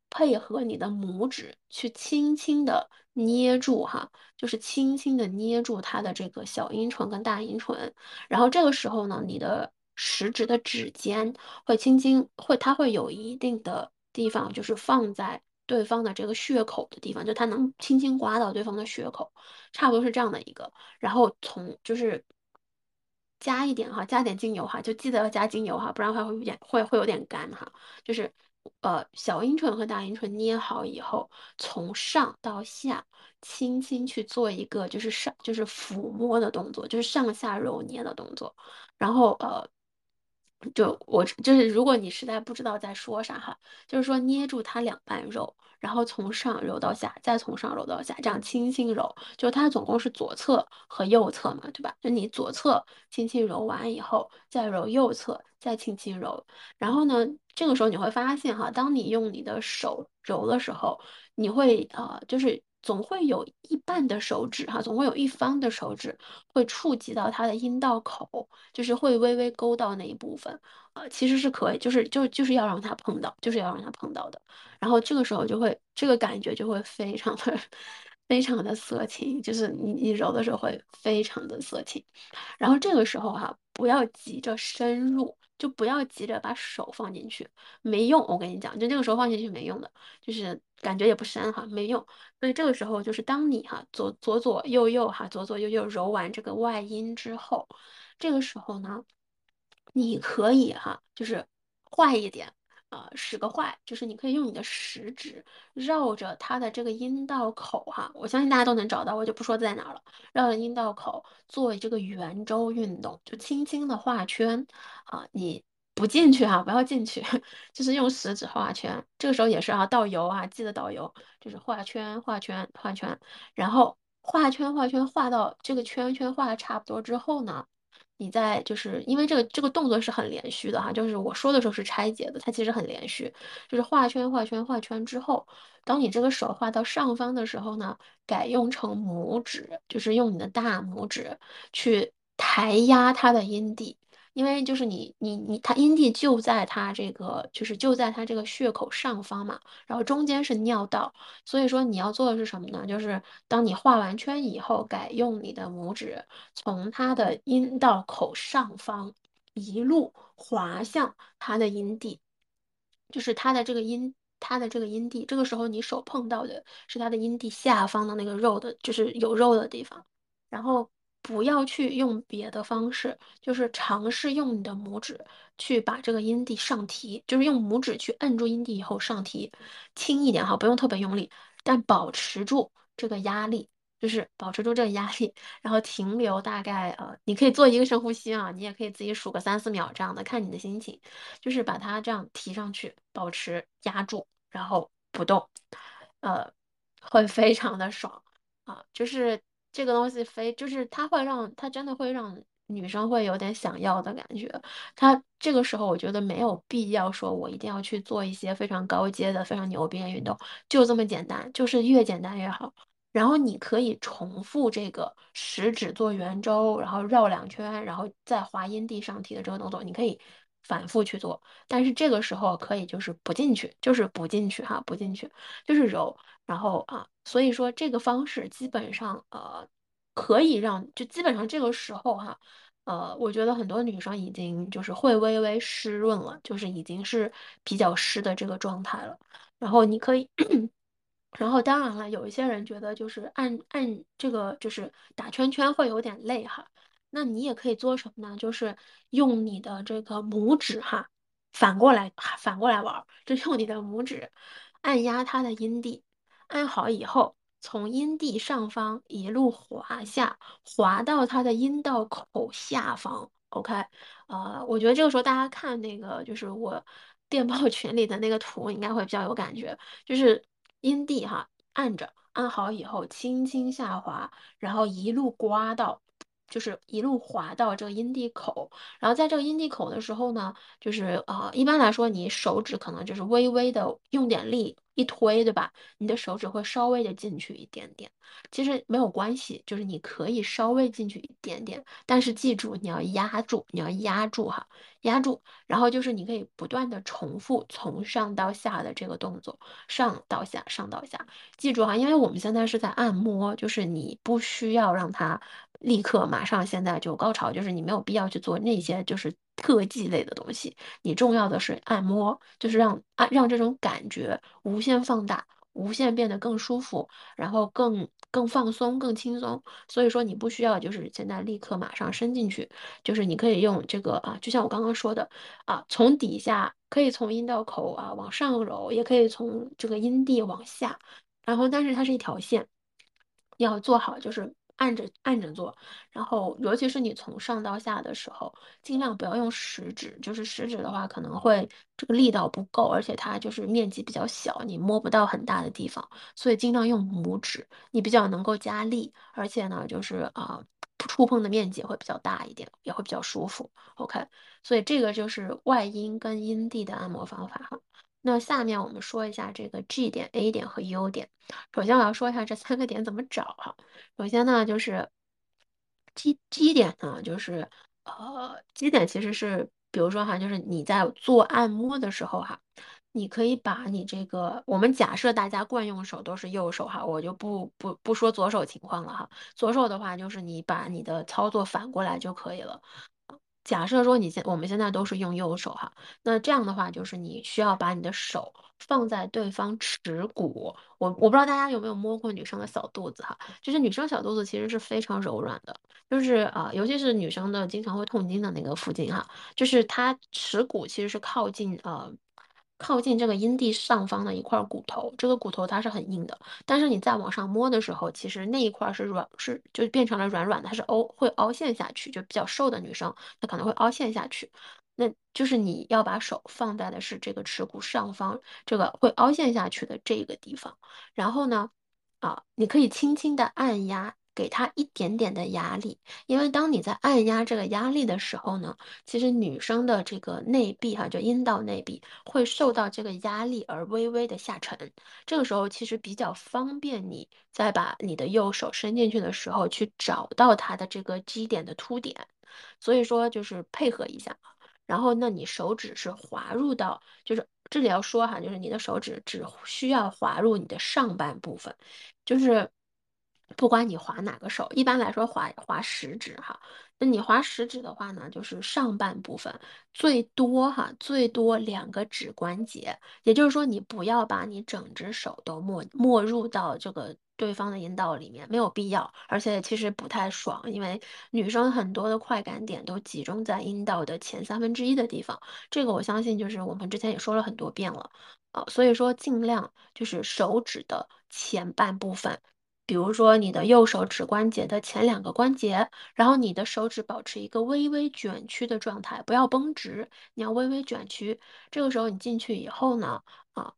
配合你的拇指去轻轻的捏住哈，就是轻轻的捏住它的这个小阴唇跟大阴唇，然后这个时候呢，你的食指的指尖会轻轻会，它会有一定的地方，就是放在对方的这个血口的地方，就它能轻轻刮到对方的血口，差不多是这样的一个。然后从就是加一点哈，加点精油哈，就记得要加精油哈，不然的话会有点会会有点干哈。就是呃小阴唇和大阴唇捏好以后，从上到下轻轻去做一个就是上就是抚摸的动作，就是上下揉捏的动作，然后呃。就我就是，如果你实在不知道在说啥哈，就是说捏住它两瓣肉，然后从上揉到下，再从上揉到下，这样轻轻揉。就它总共是左侧和右侧嘛，对吧？就你左侧轻轻揉完以后，再揉右侧，再轻轻揉。然后呢，这个时候你会发现哈，当你用你的手揉的时候，你会呃，就是。总会有一半的手指哈，总会有一方的手指会触及到他的阴道口，就是会微微勾到那一部分，呃，其实是可以，就是就就是要让他碰到，就是要让他碰到的。然后这个时候就会，这个感觉就会非常的非常的色情，就是你你揉的时候会非常的色情。然后这个时候哈，不要急着深入。就不要急着把手放进去，没用。我跟你讲，就那个时候放进去没用的，就是感觉也不深哈，没用。所以这个时候就是当你哈左左左右右哈左左右右揉完这个外阴之后，这个时候呢，你可以哈就是坏一点。呃，使个坏，就是你可以用你的食指绕着它的这个阴道口哈，我相信大家都能找到，我就不说在哪了。绕着阴道口做这个圆周运动，就轻轻的画圈啊，你不进去哈，不要进去，就是用食指画圈。这个时候也是啊，倒油啊，记得倒油，就是画圈画圈画圈，然后画圈画圈画到这个圈圈画的差不多之后呢。你在就是因为这个这个动作是很连续的哈，就是我说的时候是拆解的，它其实很连续，就是画圈画圈画圈之后，当你这个手画到上方的时候呢，改用成拇指，就是用你的大拇指去抬压它的阴蒂。因为就是你你你，它阴蒂就在它这个，就是就在它这个血口上方嘛，然后中间是尿道，所以说你要做的是什么呢？就是当你画完圈以后，改用你的拇指从它的阴道口上方一路滑向它的阴蒂，就是它的这个阴，它的这个阴蒂，这个时候你手碰到的是它的阴蒂下方的那个肉的，就是有肉的地方，然后。不要去用别的方式，就是尝试用你的拇指去把这个阴蒂上提，就是用拇指去摁住阴蒂以后上提，轻一点哈，不用特别用力，但保持住这个压力，就是保持住这个压力，然后停留大概呃，你可以做一个深呼吸啊，你也可以自己数个三四秒这样的，看你的心情，就是把它这样提上去，保持压住，然后不动，呃，会非常的爽啊，就是。这个东西非就是它会让它真的会让女生会有点想要的感觉。它这个时候我觉得没有必要说我一定要去做一些非常高阶的、非常牛逼的运动，就这么简单，就是越简单越好。然后你可以重复这个食指做圆周，然后绕两圈，然后再滑阴蒂上提的这个动作，你可以反复去做。但是这个时候可以就是不进去，就是不进去哈，不进去，就是揉。然后啊，所以说这个方式基本上呃，可以让就基本上这个时候哈，呃，我觉得很多女生已经就是会微微湿润了，就是已经是比较湿的这个状态了。然后你可以，然后当然了，有一些人觉得就是按按这个就是打圈圈会有点累哈，那你也可以做什么呢？就是用你的这个拇指哈，反过来反过来玩，就用你的拇指。按压它的阴蒂，按好以后，从阴蒂上方一路滑下，滑到他的阴道口下方。OK，呃，我觉得这个时候大家看那个，就是我 电报群里的那个图，应该会比较有感觉，就是阴蒂哈，按着按好以后，轻轻下滑，然后一路刮到。就是一路滑到这个阴蒂口，然后在这个阴蒂口的时候呢，就是呃，一般来说，你手指可能就是微微的用点力一推，对吧？你的手指会稍微的进去一点点，其实没有关系，就是你可以稍微进去一点点，但是记住你要压住，你要压住哈，压住，然后就是你可以不断的重复从上到下的这个动作，上到下，上到下，记住哈，因为我们现在是在按摩，就是你不需要让它。立刻马上现在就高潮，就是你没有必要去做那些就是特技类的东西，你重要的是按摩，就是让按让这种感觉无限放大，无限变得更舒服，然后更更放松、更轻松。所以说你不需要就是现在立刻马上伸进去，就是你可以用这个啊，就像我刚刚说的啊，从底下可以从阴道口啊往上揉，也可以从这个阴蒂往下，然后但是它是一条线，要做好就是。按着按着做，然后尤其是你从上到下的时候，尽量不要用食指，就是食指的话可能会这个力道不够，而且它就是面积比较小，你摸不到很大的地方，所以尽量用拇指，你比较能够加力，而且呢就是啊触碰的面积会比较大一点，也会比较舒服。OK，所以这个就是外阴跟阴蒂的按摩方法哈。那下面我们说一下这个 G 点、A 点和 U 点。首先我要说一下这三个点怎么找哈。首先呢，就是 G G 点呢，就是呃，，G 点其实是，比如说哈，就是你在做按摩的时候哈，你可以把你这个，我们假设大家惯用手都是右手哈，我就不不不说左手情况了哈。左手的话，就是你把你的操作反过来就可以了。假设说你现我们现在都是用右手哈，那这样的话就是你需要把你的手放在对方耻骨，我我不知道大家有没有摸过女生的小肚子哈，就是女生小肚子其实是非常柔软的，就是啊，尤其是女生的经常会痛经的那个附近哈，就是她耻骨其实是靠近呃。靠近这个阴蒂上方的一块骨头，这个骨头它是很硬的，但是你再往上摸的时候，其实那一块是软，是就变成了软软的，它是凹会凹陷下去，就比较瘦的女生，她可能会凹陷下去。那就是你要把手放在的是这个耻骨上方，这个会凹陷下去的这个地方，然后呢，啊，你可以轻轻的按压。给他一点点的压力，因为当你在按压这个压力的时候呢，其实女生的这个内壁哈，就阴道内壁会受到这个压力而微微的下沉。这个时候其实比较方便你在把你的右手伸进去的时候去找到它的这个基点的凸点。所以说就是配合一下，然后那你手指是滑入到，就是这里要说哈，就是你的手指只需要滑入你的上半部分，就是。不管你划哪个手，一般来说划划食指哈。那你划食指的话呢，就是上半部分最多哈，最多两个指关节。也就是说，你不要把你整只手都没没入到这个对方的阴道里面，没有必要。而且其实不太爽，因为女生很多的快感点都集中在阴道的前三分之一的地方。这个我相信就是我们之前也说了很多遍了啊，所以说尽量就是手指的前半部分。比如说你的右手指关节的前两个关节，然后你的手指保持一个微微卷曲的状态，不要绷直，你要微微卷曲。这个时候你进去以后呢，啊，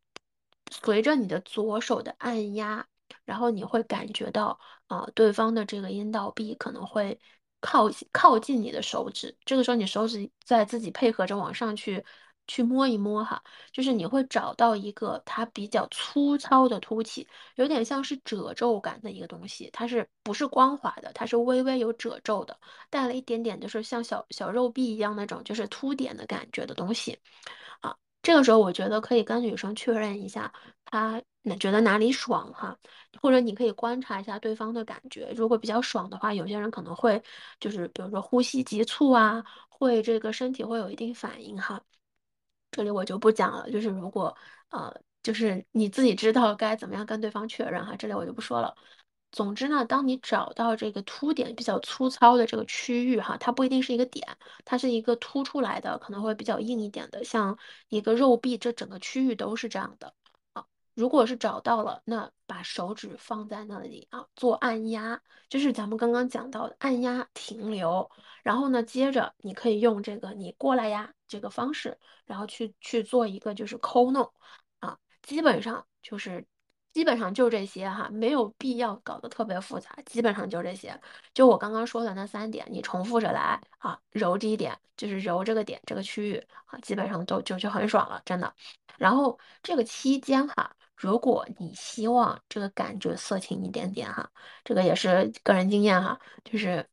随着你的左手的按压，然后你会感觉到啊，对方的这个阴道壁可能会靠靠近你的手指。这个时候你手指在自己配合着往上去。去摸一摸哈，就是你会找到一个它比较粗糙的凸起，有点像是褶皱感的一个东西，它是不是光滑的？它是微微有褶皱的，带了一点点就是像小小肉壁一样那种，就是凸点的感觉的东西啊。这个时候我觉得可以跟女生确认一下，她觉得哪里爽哈，或者你可以观察一下对方的感觉，如果比较爽的话，有些人可能会就是比如说呼吸急促啊，会这个身体会有一定反应哈。这里我就不讲了，就是如果呃，就是你自己知道该怎么样跟对方确认哈，这里我就不说了。总之呢，当你找到这个凸点比较粗糙的这个区域哈，它不一定是一个点，它是一个凸出来的，可能会比较硬一点的，像一个肉壁，这整个区域都是这样的。如果是找到了，那把手指放在那里啊，做按压，就是咱们刚刚讲到的按压停留。然后呢，接着你可以用这个你过来呀这个方式，然后去去做一个就是抠弄啊，基本上就是基本上就这些哈，没有必要搞得特别复杂，基本上就这些。就我刚刚说的那三点，你重复着来啊，揉这一点，就是揉这个点这个区域啊，基本上都就就很爽了，真的。然后这个期间哈。如果你希望这个感觉色情一点点哈，这个也是个人经验哈，就是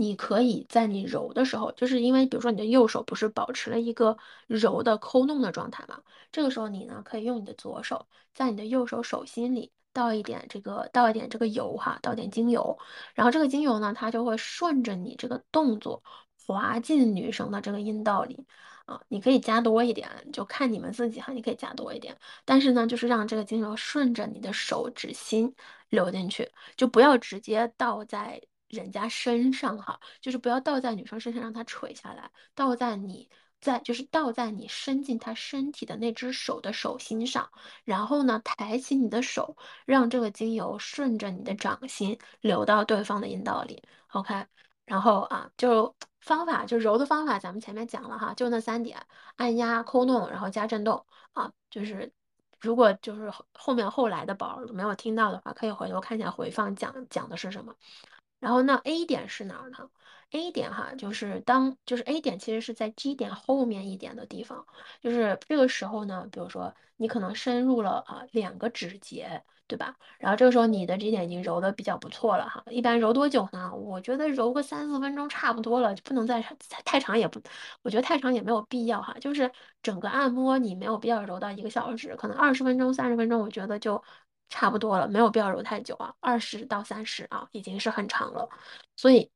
你可以在你揉的时候，就是因为比如说你的右手不是保持了一个揉的抠弄的状态嘛，这个时候你呢可以用你的左手在你的右手手心里倒一点这个倒一点这个油哈，倒点精油，然后这个精油呢它就会顺着你这个动作滑进女生的这个阴道里。啊，你可以加多一点，就看你们自己哈。你可以加多一点，但是呢，就是让这个精油顺着你的手指心流进去，就不要直接倒在人家身上哈，就是不要倒在女生身上让她垂下来，倒在你在就是倒在你伸进她身体的那只手的手心上，然后呢，抬起你的手，让这个精油顺着你的掌心流到对方的阴道里。OK，然后啊，就。方法就揉的方法，咱们前面讲了哈，就那三点：按压、抠弄，然后加震动啊。就是如果就是后面后来的宝没有听到的话，可以回头看一下回放，讲讲的是什么。然后那 A 点是哪儿呢？A 点哈，就是当就是 A 点其实是在 G 点后面一点的地方，就是这个时候呢，比如说你可能深入了啊两个指节。对吧？然后这个时候你的 G 点已经揉的比较不错了哈。一般揉多久呢？我觉得揉个三四分钟差不多了，就不能再太长也不，我觉得太长也没有必要哈。就是整个按摩你没有必要揉到一个小时，可能二十分钟、三十分钟，我觉得就差不多了，没有必要揉太久啊。二十到三十啊，已经是很长了。所以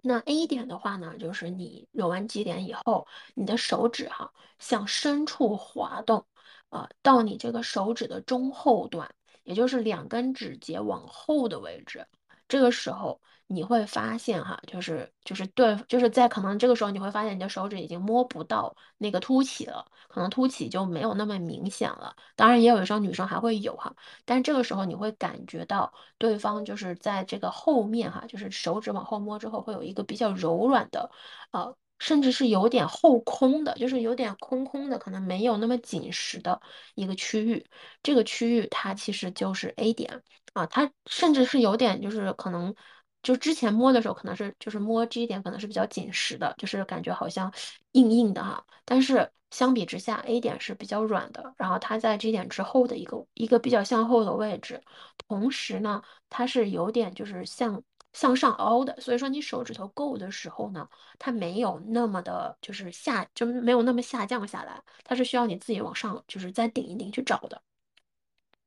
那 A 点的话呢，就是你揉完基点以后，你的手指哈向深处滑动，啊，到你这个手指的中后段。也就是两根指节往后的位置，这个时候你会发现哈，就是就是对，就是在可能这个时候你会发现你的手指已经摸不到那个凸起了，可能凸起就没有那么明显了。当然也有一双女生还会有哈，但这个时候你会感觉到对方就是在这个后面哈，就是手指往后摸之后会有一个比较柔软的，呃。甚至是有点后空的，就是有点空空的，可能没有那么紧实的一个区域。这个区域它其实就是 A 点啊，它甚至是有点就是可能，就之前摸的时候可能是就是摸 G 点可能是比较紧实的，就是感觉好像硬硬的哈。但是相比之下，A 点是比较软的，然后它在 G 点之后的一个一个比较向后的位置，同时呢，它是有点就是向。向上凹的，所以说你手指头够的时候呢，它没有那么的，就是下就没有那么下降下来，它是需要你自己往上，就是再顶一顶去找的。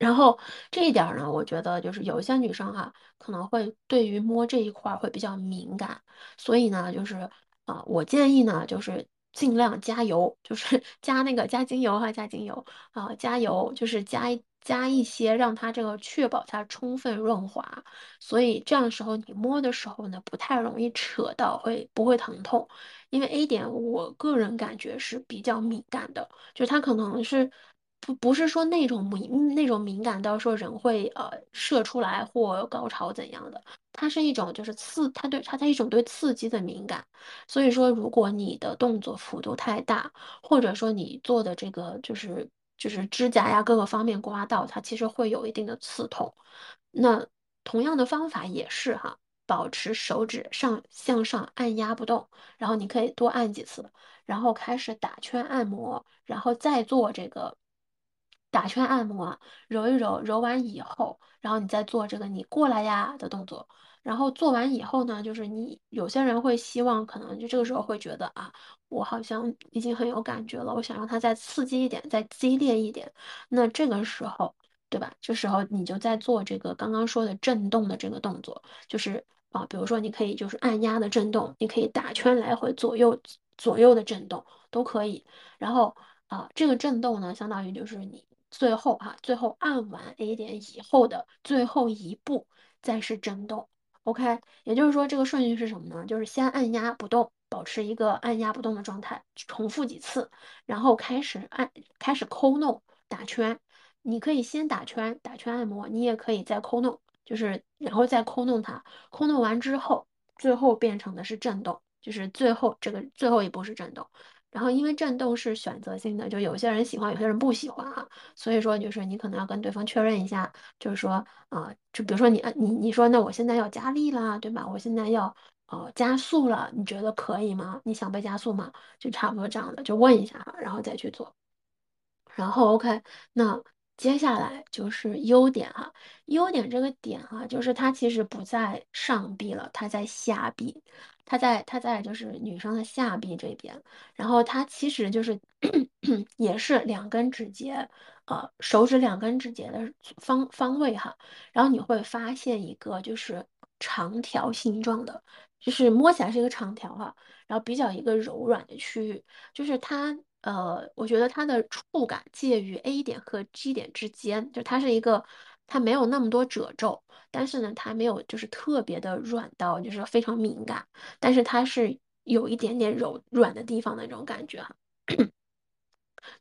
然后这一点呢，我觉得就是有一些女生哈，可能会对于摸这一块会比较敏感，所以呢，就是啊，我建议呢，就是尽量加油，就是 加那个加精油哈，加精油啊，加油就是加。加一些，让它这个确保它充分润滑，所以这样时候你摸的时候呢，不太容易扯到，会不会疼痛？因为 A 点我个人感觉是比较敏感的，就它可能是不不是说那种敏那种敏感到说人会呃射出来或高潮怎样的，它是一种就是刺，它对它它一种对刺激的敏感，所以说如果你的动作幅度太大，或者说你做的这个就是。就是指甲呀，各个方面刮到它，其实会有一定的刺痛。那同样的方法也是哈，保持手指上向上按压不动，然后你可以多按几次，然后开始打圈按摩，然后再做这个打圈按摩，揉一揉，揉完以后，然后你再做这个你过来呀的动作。然后做完以后呢，就是你有些人会希望，可能就这个时候会觉得啊，我好像已经很有感觉了，我想让它再刺激一点，再激烈一点。那这个时候，对吧？这时候你就在做这个刚刚说的震动的这个动作，就是啊，比如说你可以就是按压的震动，你可以打圈来回左右左右的震动都可以。然后啊，这个震动呢，相当于就是你最后哈，最后按完 A 点以后的最后一步，再是震动。OK，也就是说，这个顺序是什么呢？就是先按压不动，保持一个按压不动的状态，重复几次，然后开始按，开始抠弄打圈，你可以先打圈，打圈按摩，你也可以再抠弄，就是然后再抠弄它，抠弄完之后，最后变成的是震动，就是最后这个最后一步是震动。然后因为震动是选择性的，就有些人喜欢，有些人不喜欢哈，所以说就是你可能要跟对方确认一下，就是说啊、就比如说你呃你你说那我现在要加力啦，对吧？我现在要呃加速了，你觉得可以吗？你想被加速吗？就差不多这样的，就问一下哈，然后再去做。然后 OK，那接下来就是优点哈，优点这个点哈，就是它其实不在上臂了，它在下臂，它在它在就是女生的下臂这边，然后它其实就是 也是两根指节，呃，手指两根指节的方方位哈，然后你会发现一个就是长条形状的，就是摸起来是一个长条哈，然后比较一个柔软的区域。就是它，呃，我觉得它的触感介于 A 点和 G 点之间，就它是一个，它没有那么多褶皱，但是呢，它没有就是特别的软到就是非常敏感，但是它是有一点点柔软的地方的那种感觉哈。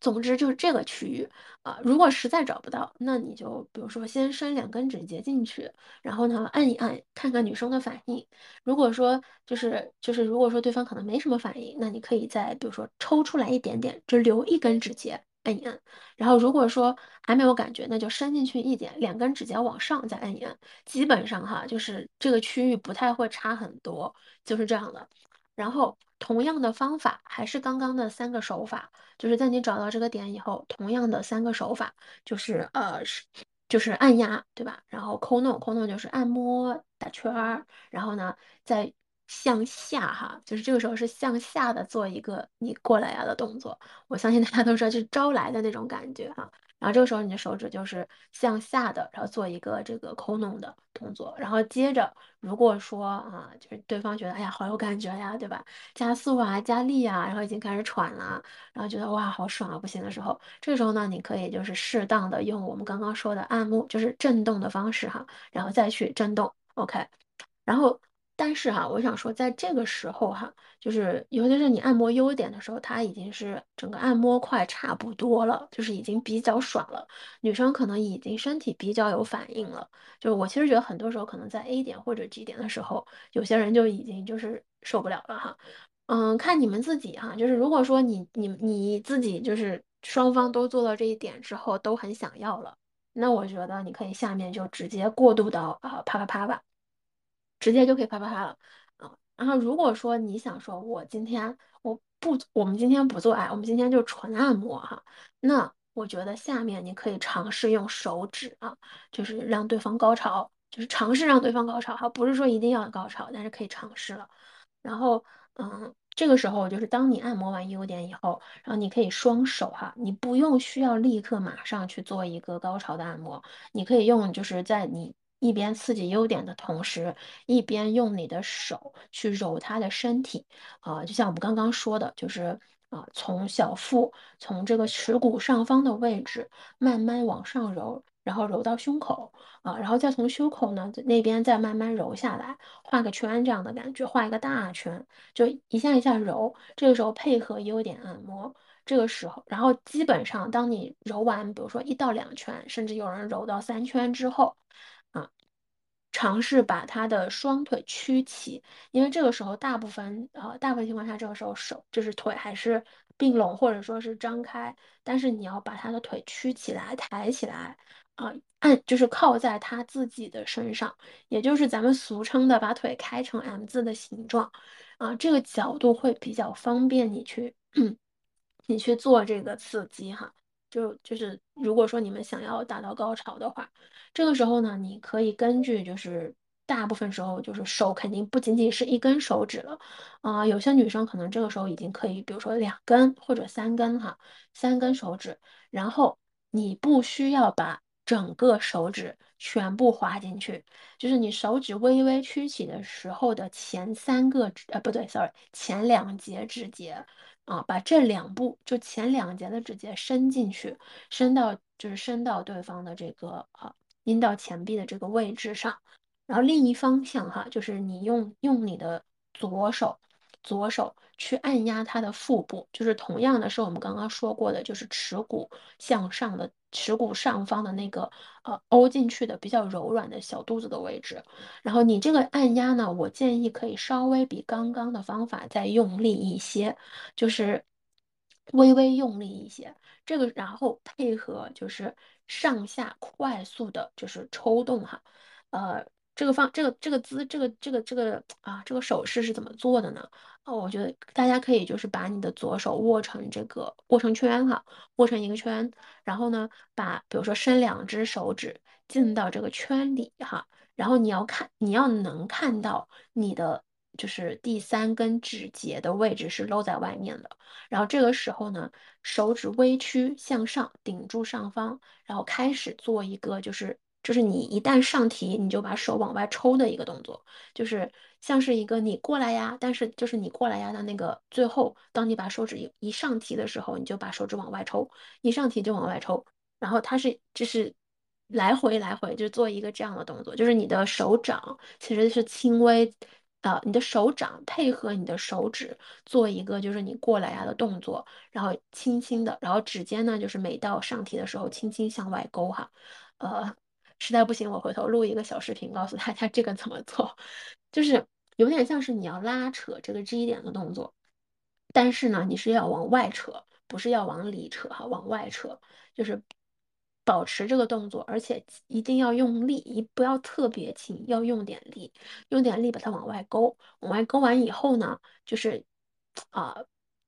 总之就是这个区域啊，如果实在找不到，那你就比如说先伸两根指节进去，然后呢按一按，看看女生的反应。如果说就是就是如果说对方可能没什么反应，那你可以再比如说抽出来一点点，只留一根指节按一按。然后如果说还没有感觉，那就伸进去一点，两根指节往上再按一按。基本上哈，就是这个区域不太会差很多，就是这样的。然后同样的方法还是刚刚的三个手法。就是在你找到这个点以后，同样的三个手法，就是呃是就是按压，对吧？然后抠弄，抠弄就是按摩打圈儿，然后呢再向下哈，就是这个时候是向下的做一个你过来呀的动作。我相信大家都知道，就是招来的那种感觉哈。然后这个时候你的手指就是向下的，然后做一个这个抠弄的动作，然后接着如果说啊，就是对方觉得哎呀好有感觉呀，对吧？加速啊，加力啊，然后已经开始喘了。然后觉得哇好爽啊，不行的时候，这个时候呢，你可以就是适当的用我们刚刚说的按摩，就是震动的方式哈，然后再去震动，OK。然后，但是哈，我想说，在这个时候哈，就是尤其是你按摩优点的时候，它已经是整个按摩快差不多了，就是已经比较爽了。女生可能已经身体比较有反应了。就是我其实觉得很多时候可能在 A 点或者 G 点的时候，有些人就已经就是受不了了哈。嗯，看你们自己哈，就是如果说你你你自己就是双方都做到这一点之后都很想要了，那我觉得你可以下面就直接过渡到啊啪啪啪吧。直接就可以啪啪啪了，啊。然后如果说你想说，我今天我不，我们今天不做爱，我们今天就纯按摩哈，那我觉得下面你可以尝试用手指啊，就是让对方高潮，就是尝试让对方高潮哈，不是说一定要高潮，但是可以尝试了。然后，嗯，这个时候就是当你按摩完优点以后，然后你可以双手哈，你不用需要立刻马上去做一个高潮的按摩，你可以用就是在你一边刺激优点的同时，一边用你的手去揉他的身体，啊、就像我们刚刚说的，就是啊、从小腹从这个耻骨上方的位置慢慢往上揉，然后揉到胸口。啊，然后再从胸口呢那边再慢慢揉下来，画个圈这样的感觉，画一个大圈，就一下一下揉。这个时候配合优点按摩，这个时候，然后基本上当你揉完，比如说一到两圈，甚至有人揉到三圈之后，尝试把他的双腿屈起，因为这个时候大部分呃大部分情况下，这个时候手就是腿还是并拢或者说是张开，但是你要把他的腿屈起来，抬起来。啊，按就是靠在他自己的身上，也就是咱们俗称的把腿开成 M 字的形状，啊，这个角度会比较方便你去，你去做这个刺激哈。就就是如果说你们想要达到高潮的话，这个时候呢，你可以根据就是大部分时候就是手肯定不仅仅是一根手指了，啊、有些女生可能这个时候已经可以，比如说两根或者三根哈，三根手指，然后你不需要把整个手指全部划进去，就是你手指微微屈起的时候的前三个指，呃，不对，sorry，前两节指节。啊，把这两步就前两节的指节伸进去，伸到就是伸到对方的这个啊阴道前壁的这个位置上，然后另一方向哈，就是你用用你的左手左手去按压他的腹部，就是同样的是我们刚刚说过的，就是耻骨向上的耻骨上方的那个呃凹进去的比较柔软的小肚子的位置。然后你这个按压呢，我建议可以稍微比刚刚的方法再用力一些，就是微微用力一些。这个然后配合就是上下快速的，就是抽动哈，呃，这个方这个这个姿这个这个这个啊这个手势是怎么做的呢？哦，我觉得大家可以就是把你的左手握成这个握成圈哈，握成一个圈，然后呢，把比如说伸两只手指进到这个圈里哈，然后你要看你要能看到你的就是第三根指节的位置是露在外面的。然后这个时候呢，手指微曲向上顶住上方，然后开始做一个就是就是你一旦上提，你就把手往外抽的一个动作，就是像是一个你过来呀，但是就是你过来呀的那个最后，当你把手指一一上提的时候，你就把手指往外抽，一上提就往外抽，然后它是就是来回来回就做一个这样的动作，就是你的手掌其实是轻微。呃，你的手掌配合你的手指做一个就是你过来呀的动作，然后轻轻的，然后指尖呢就是每到上提的时候轻轻向外勾哈。呃，实在不行我回头录一个小视频告诉大家这个怎么做，就是有点像是你要拉扯这个 G 点的动作，但是呢你是要往外扯，不是要往里扯哈，往外扯就是。保持这个动作，而且一定要用力，一不要特别轻，要用点力，用点力把它往外勾，往外勾完以后呢，就是啊，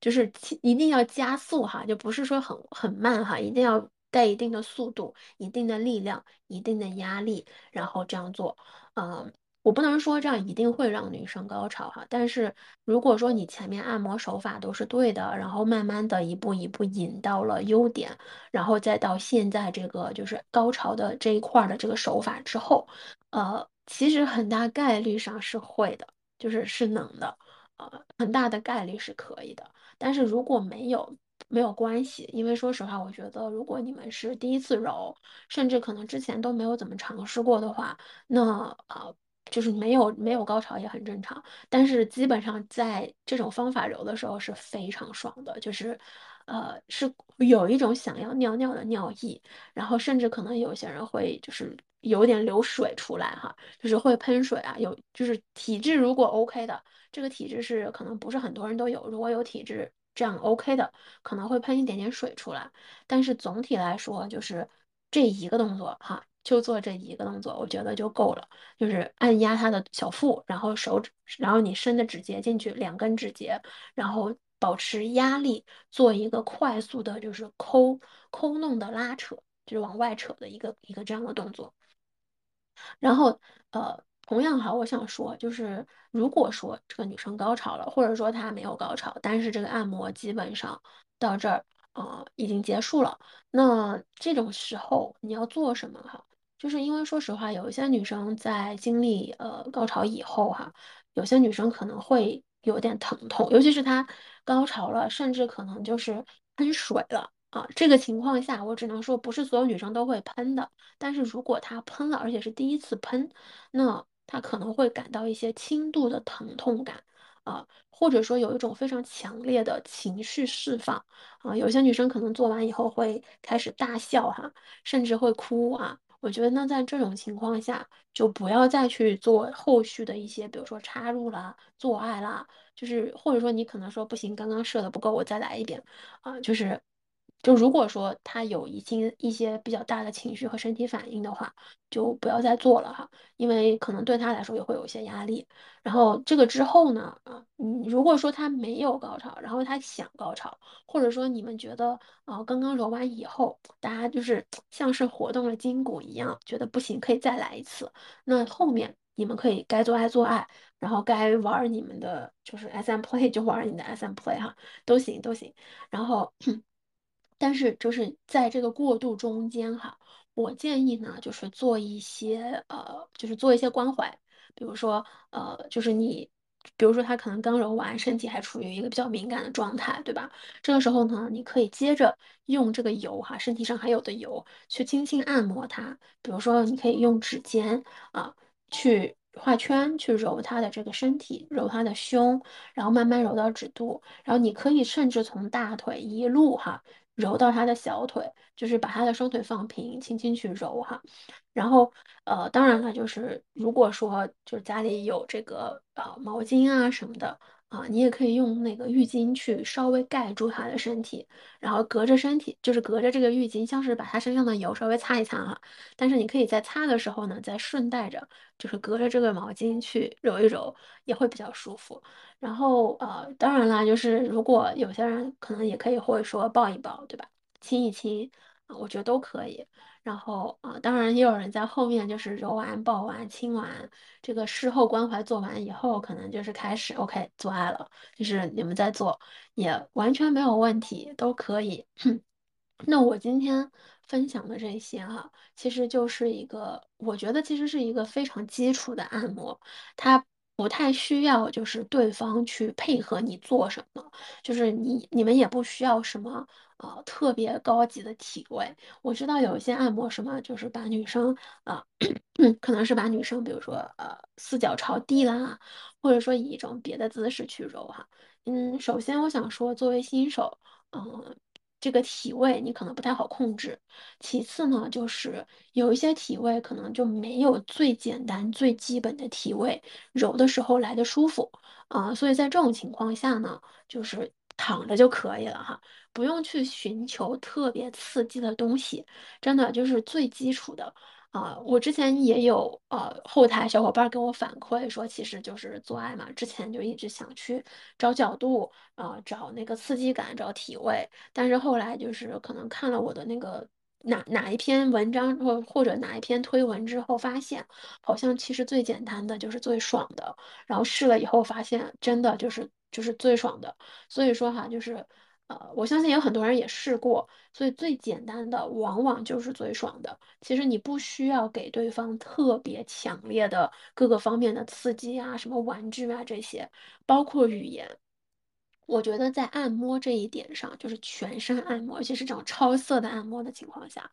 就是一定要加速哈，就不是说很很慢哈，一定要带一定的速度、一定的力量、一定的压力，然后这样做，嗯。我不能说这样一定会让女生高潮哈，但是如果说你前面按摩手法都是对的，然后慢慢的一步一步引到了优点，然后再到现在这个就是高潮的这一块的这个手法之后，呃，其实很大概率上是会的，就是是能的，呃，很大的概率是可以的。但是如果没有，没有关系，因为说实话，我觉得如果你们是第一次揉，甚至可能之前都没有怎么尝试过的话，那呃。就是没有没有高潮也很正常，但是基本上在这种方法揉的时候是非常爽的，就是，呃，是有一种想要尿尿的尿意，然后甚至可能有些人会就是有点流水出来哈，就是会喷水啊，有就是体质如果 OK 的，这个体质是可能不是很多人都有，如果有体质这样 OK 的，可能会喷一点点水出来，但是总体来说就是这一个动作哈。就做这一个动作，我觉得就够了。就是按压他的小腹，然后手指，然后你伸的指节进去，两根指节，然后保持压力，做一个快速的，就是抠抠弄的拉扯，就是往外扯的一个一个这样的动作。然后，呃，同样哈，我想说，就是如果说这个女生高潮了，或者说她没有高潮，但是这个按摩基本上到这儿，呃，已经结束了，那这种时候你要做什么哈？就是因为说实话，有一些女生在经历呃高潮以后哈，有些女生可能会有点疼痛，尤其是她高潮了，甚至可能就是喷水了啊。这个情况下，我只能说不是所有女生都会喷的，但是如果她喷了，而且是第一次喷，那她可能会感到一些轻度的疼痛感啊，或者说有一种非常强烈的情绪释放啊。有些女生可能做完以后会开始大笑哈，甚至会哭啊。我觉得那在这种情况下，就不要再去做后续的一些，比如说插入啦、做爱啦，就是或者说你可能说不行，刚刚设的不够，我再来一遍啊，就是。就如果说他有一些一些比较大的情绪和身体反应的话，就不要再做了哈，因为可能对他来说也会有一些压力。然后这个之后呢，啊，你如果说他没有高潮，然后他想高潮，或者说你们觉得啊，刚刚揉完以后，大家就是 像是活动了筋骨一样，觉得不行，可以再来一次。那后面你们可以该做爱做爱，然后该玩你们的就是 SM play 就玩你的 SM play 哈，都行都行。然后。但是就是在这个过渡中间哈，我建议呢，就是做一些呃，就是做一些关怀，比如说呃，就是你，比如说他可能刚揉完，身体还处于一个比较敏感的状态，对吧？这个时候呢，你可以接着用这个油哈，身体上还有的油去轻轻按摩它，比如说你可以用指尖啊去画圈去揉他的这个身体，揉他的胸，然后慢慢揉到指肚，然后你可以甚至从大腿一路哈揉到他的小腿，就是把他的双腿放平，轻轻去揉哈。然后呃，当然了，就是如果说就是家里有这个呃毛巾啊什么的啊，你也可以用那个浴巾去稍微盖住他的身体，然后隔着身体，就是隔着这个浴巾，像是把他身上的油稍微擦一擦哈。但是你可以在擦的时候呢，再顺带着就是隔着这个毛巾去揉一揉，也会比较舒服。然后呃，当然啦，就是如果有些人可能也可以会说抱一抱，对吧？亲一亲啊，我觉得都可以。然后啊，当然也有人在后面就是揉完、抱完、亲完，这个事后关怀做完以后，可能就是开始 OK 做爱了，就是你们在做也完全没有问题，都可以。那我今天分享的这些哈，其实就是一个，我觉得其实是一个非常基础的按摩，它不太需要就是对方去配合你做什么，就是你你们也不需要什么呃特别高级的体位。我知道有一些按摩什么，就是把女生啊，可能是把女生比如说呃四脚朝地啦，或者说以一种别的姿势去揉哈。嗯，首先我想说，作为新手。嗯，这个体位你可能不太好控制。其次呢，就是有一些体位可能就没有最简单、最基本的体位揉的时候来的舒服啊，所以在这种情况下呢，就是躺着就可以了哈，不用去寻求特别刺激的东西，真的就是最基础的。啊，我之前也有呃后台小伙伴跟我反馈说，其实就是做爱嘛，之前就一直想去找角度啊，找那个刺激感，找体位，但是后来就是可能看了我的那个哪哪一篇文章或或者哪一篇推文之后，发现好像其实最简单的就是最爽的，然后试了以后发现真的就是就是最爽的，所以说哈，就是呃，我相信有很多人也试过。所以最简单的往往就是最爽的。其实你不需要给对方特别强烈的各个方面的刺激啊，什么玩具啊这些，包括语言。我觉得在按摩这一点上，就是全身按摩，尤其是这种超色的按摩的情况下，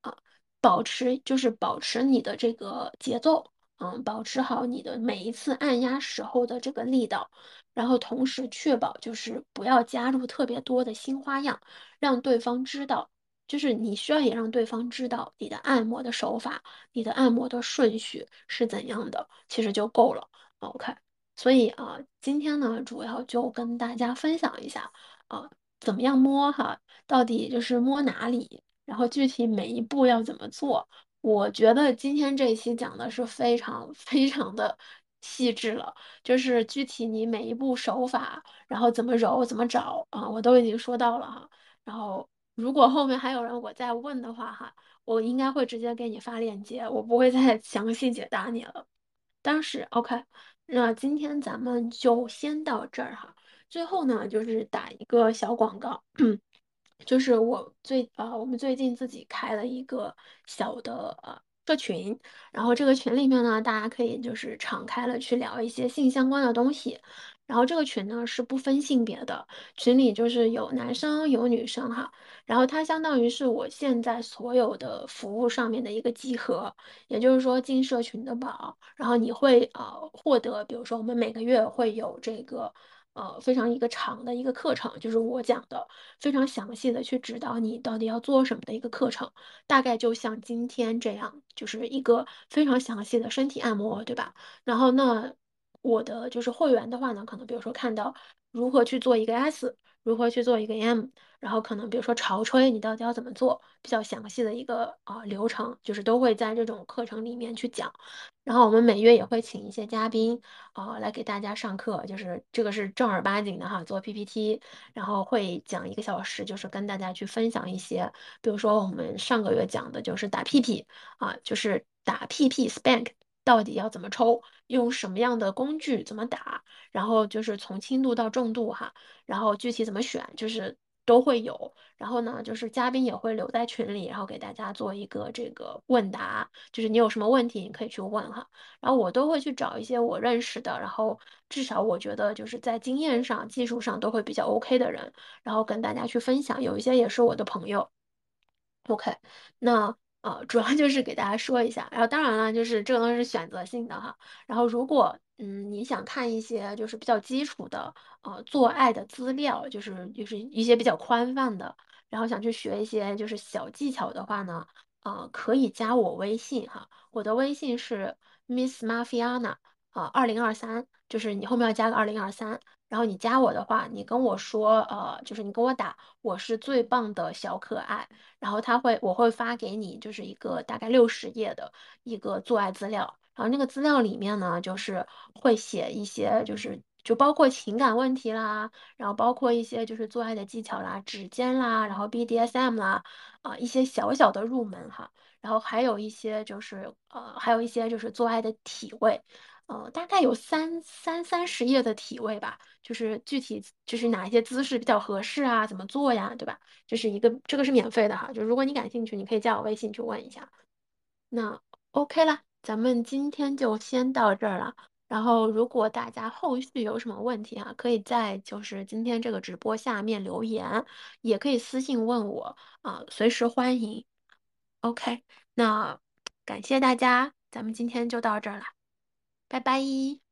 啊，保持就是保持你的这个节奏，嗯，保持好你的每一次按压时候的这个力道，然后同时确保就是不要加入特别多的新花样。让对方知道，就是你需要也让对方知道你的按摩的手法，你的按摩的顺序是怎样的，其实就够了。OK，所以啊，今天呢，主要就跟大家分享一下啊，怎么样摸哈，到底就是摸哪里，然后具体每一步要怎么做。我觉得今天这一期讲的是非常 非常的细致了，就是具体你每一步手法，然后怎么揉怎么找啊，我都已经说到了哈。然后，如果后面还有人我再问的话，哈，我应该会直接给你发链接，我不会再 详细解答你了。当时 OK，那今天咱们就先到这儿哈。最后呢，就是打一个小广告，就是我最啊，我们最近自己开了一个小的呃社群，然后这个群里面呢，大家可以就是敞开了去聊一些性相关的东西。然后这个群呢是不分性别的，群里就是有男生有女生哈。然后它相当于是我现在所有的服务上面的一个集合，也就是说进社群的宝，然后你会呃获得，比如说我们每个月会有这个呃非常一个长的一个课程，就是我讲的非常详细的去指导你到底要做什么的一个课程，大概就像今天这样，就是一个非常详细的身体按摩，对吧？然后那我的就是会员的话呢，可能比如说看到如何去做一个 S，如何去做一个 M。然后可能比如说潮吹，你到底要怎么做，比较详细的一个啊流程，就是都会在这种课程里面去讲。然后我们每月也会请一些嘉宾啊来给大家上课，就是这个是正儿八经的哈，做 PPT，然后会讲一个小时，就是跟大家去分享一些，比如说我们上个月讲的就是打屁屁啊，就是打屁屁 spank 到底要怎么抽，用什么样的工具怎么打，然后就是从轻度到重度哈，然后具体怎么选，就是。都会有，然后呢，就是嘉宾也会留在群里，然后给大家做一个这个问答，就是你有什么问题，你可以去问哈。然后我都会去找一些我认识的，然后至少我觉得就是在经验上、技术上都会比较 OK 的人，然后跟大家去分享。有一些也是我的朋友。OK，那啊，主要就是给大家说一下，然后当然了，就是这个东西是选择性的哈。然后如果嗯你想看一些就是比较基础的呃做爱的资料，就是就是一些比较宽泛的，然后想去学一些就是小技巧的话呢，啊可以加我微信哈，我的微信是 Miss Mafiana 啊二零二三，就是你后面要加个二零二三。然后你加我的话，你跟我说，呃，就是你跟我打，我是最棒的小可爱。然后他会，我会发给你，就是一个大概六十页的一个做爱资料。然后那个资料里面呢，就是会写一些，就是就包括情感问题啦，然后包括一些就是做爱的技巧啦、指尖啦，然后 BDSM 啦，啊、一些小小的入门哈。然后还有一些就是呃，还有一些就是做爱的体位。呃，大概有三三三十页的体位吧，就是具体就是哪一些姿势比较合适啊，怎么做呀，对吧？就是一个这个是免费的哈，就如果你感兴趣，你可以加我微信去问一下。那 OK 啦，咱们今天就先到这儿了。然后如果大家后续有什么问题啊，可以在就是今天这个直播下面留言，也可以私信问我啊，随时欢迎。OK，那感谢大家，咱们今天就到这儿了，拜拜。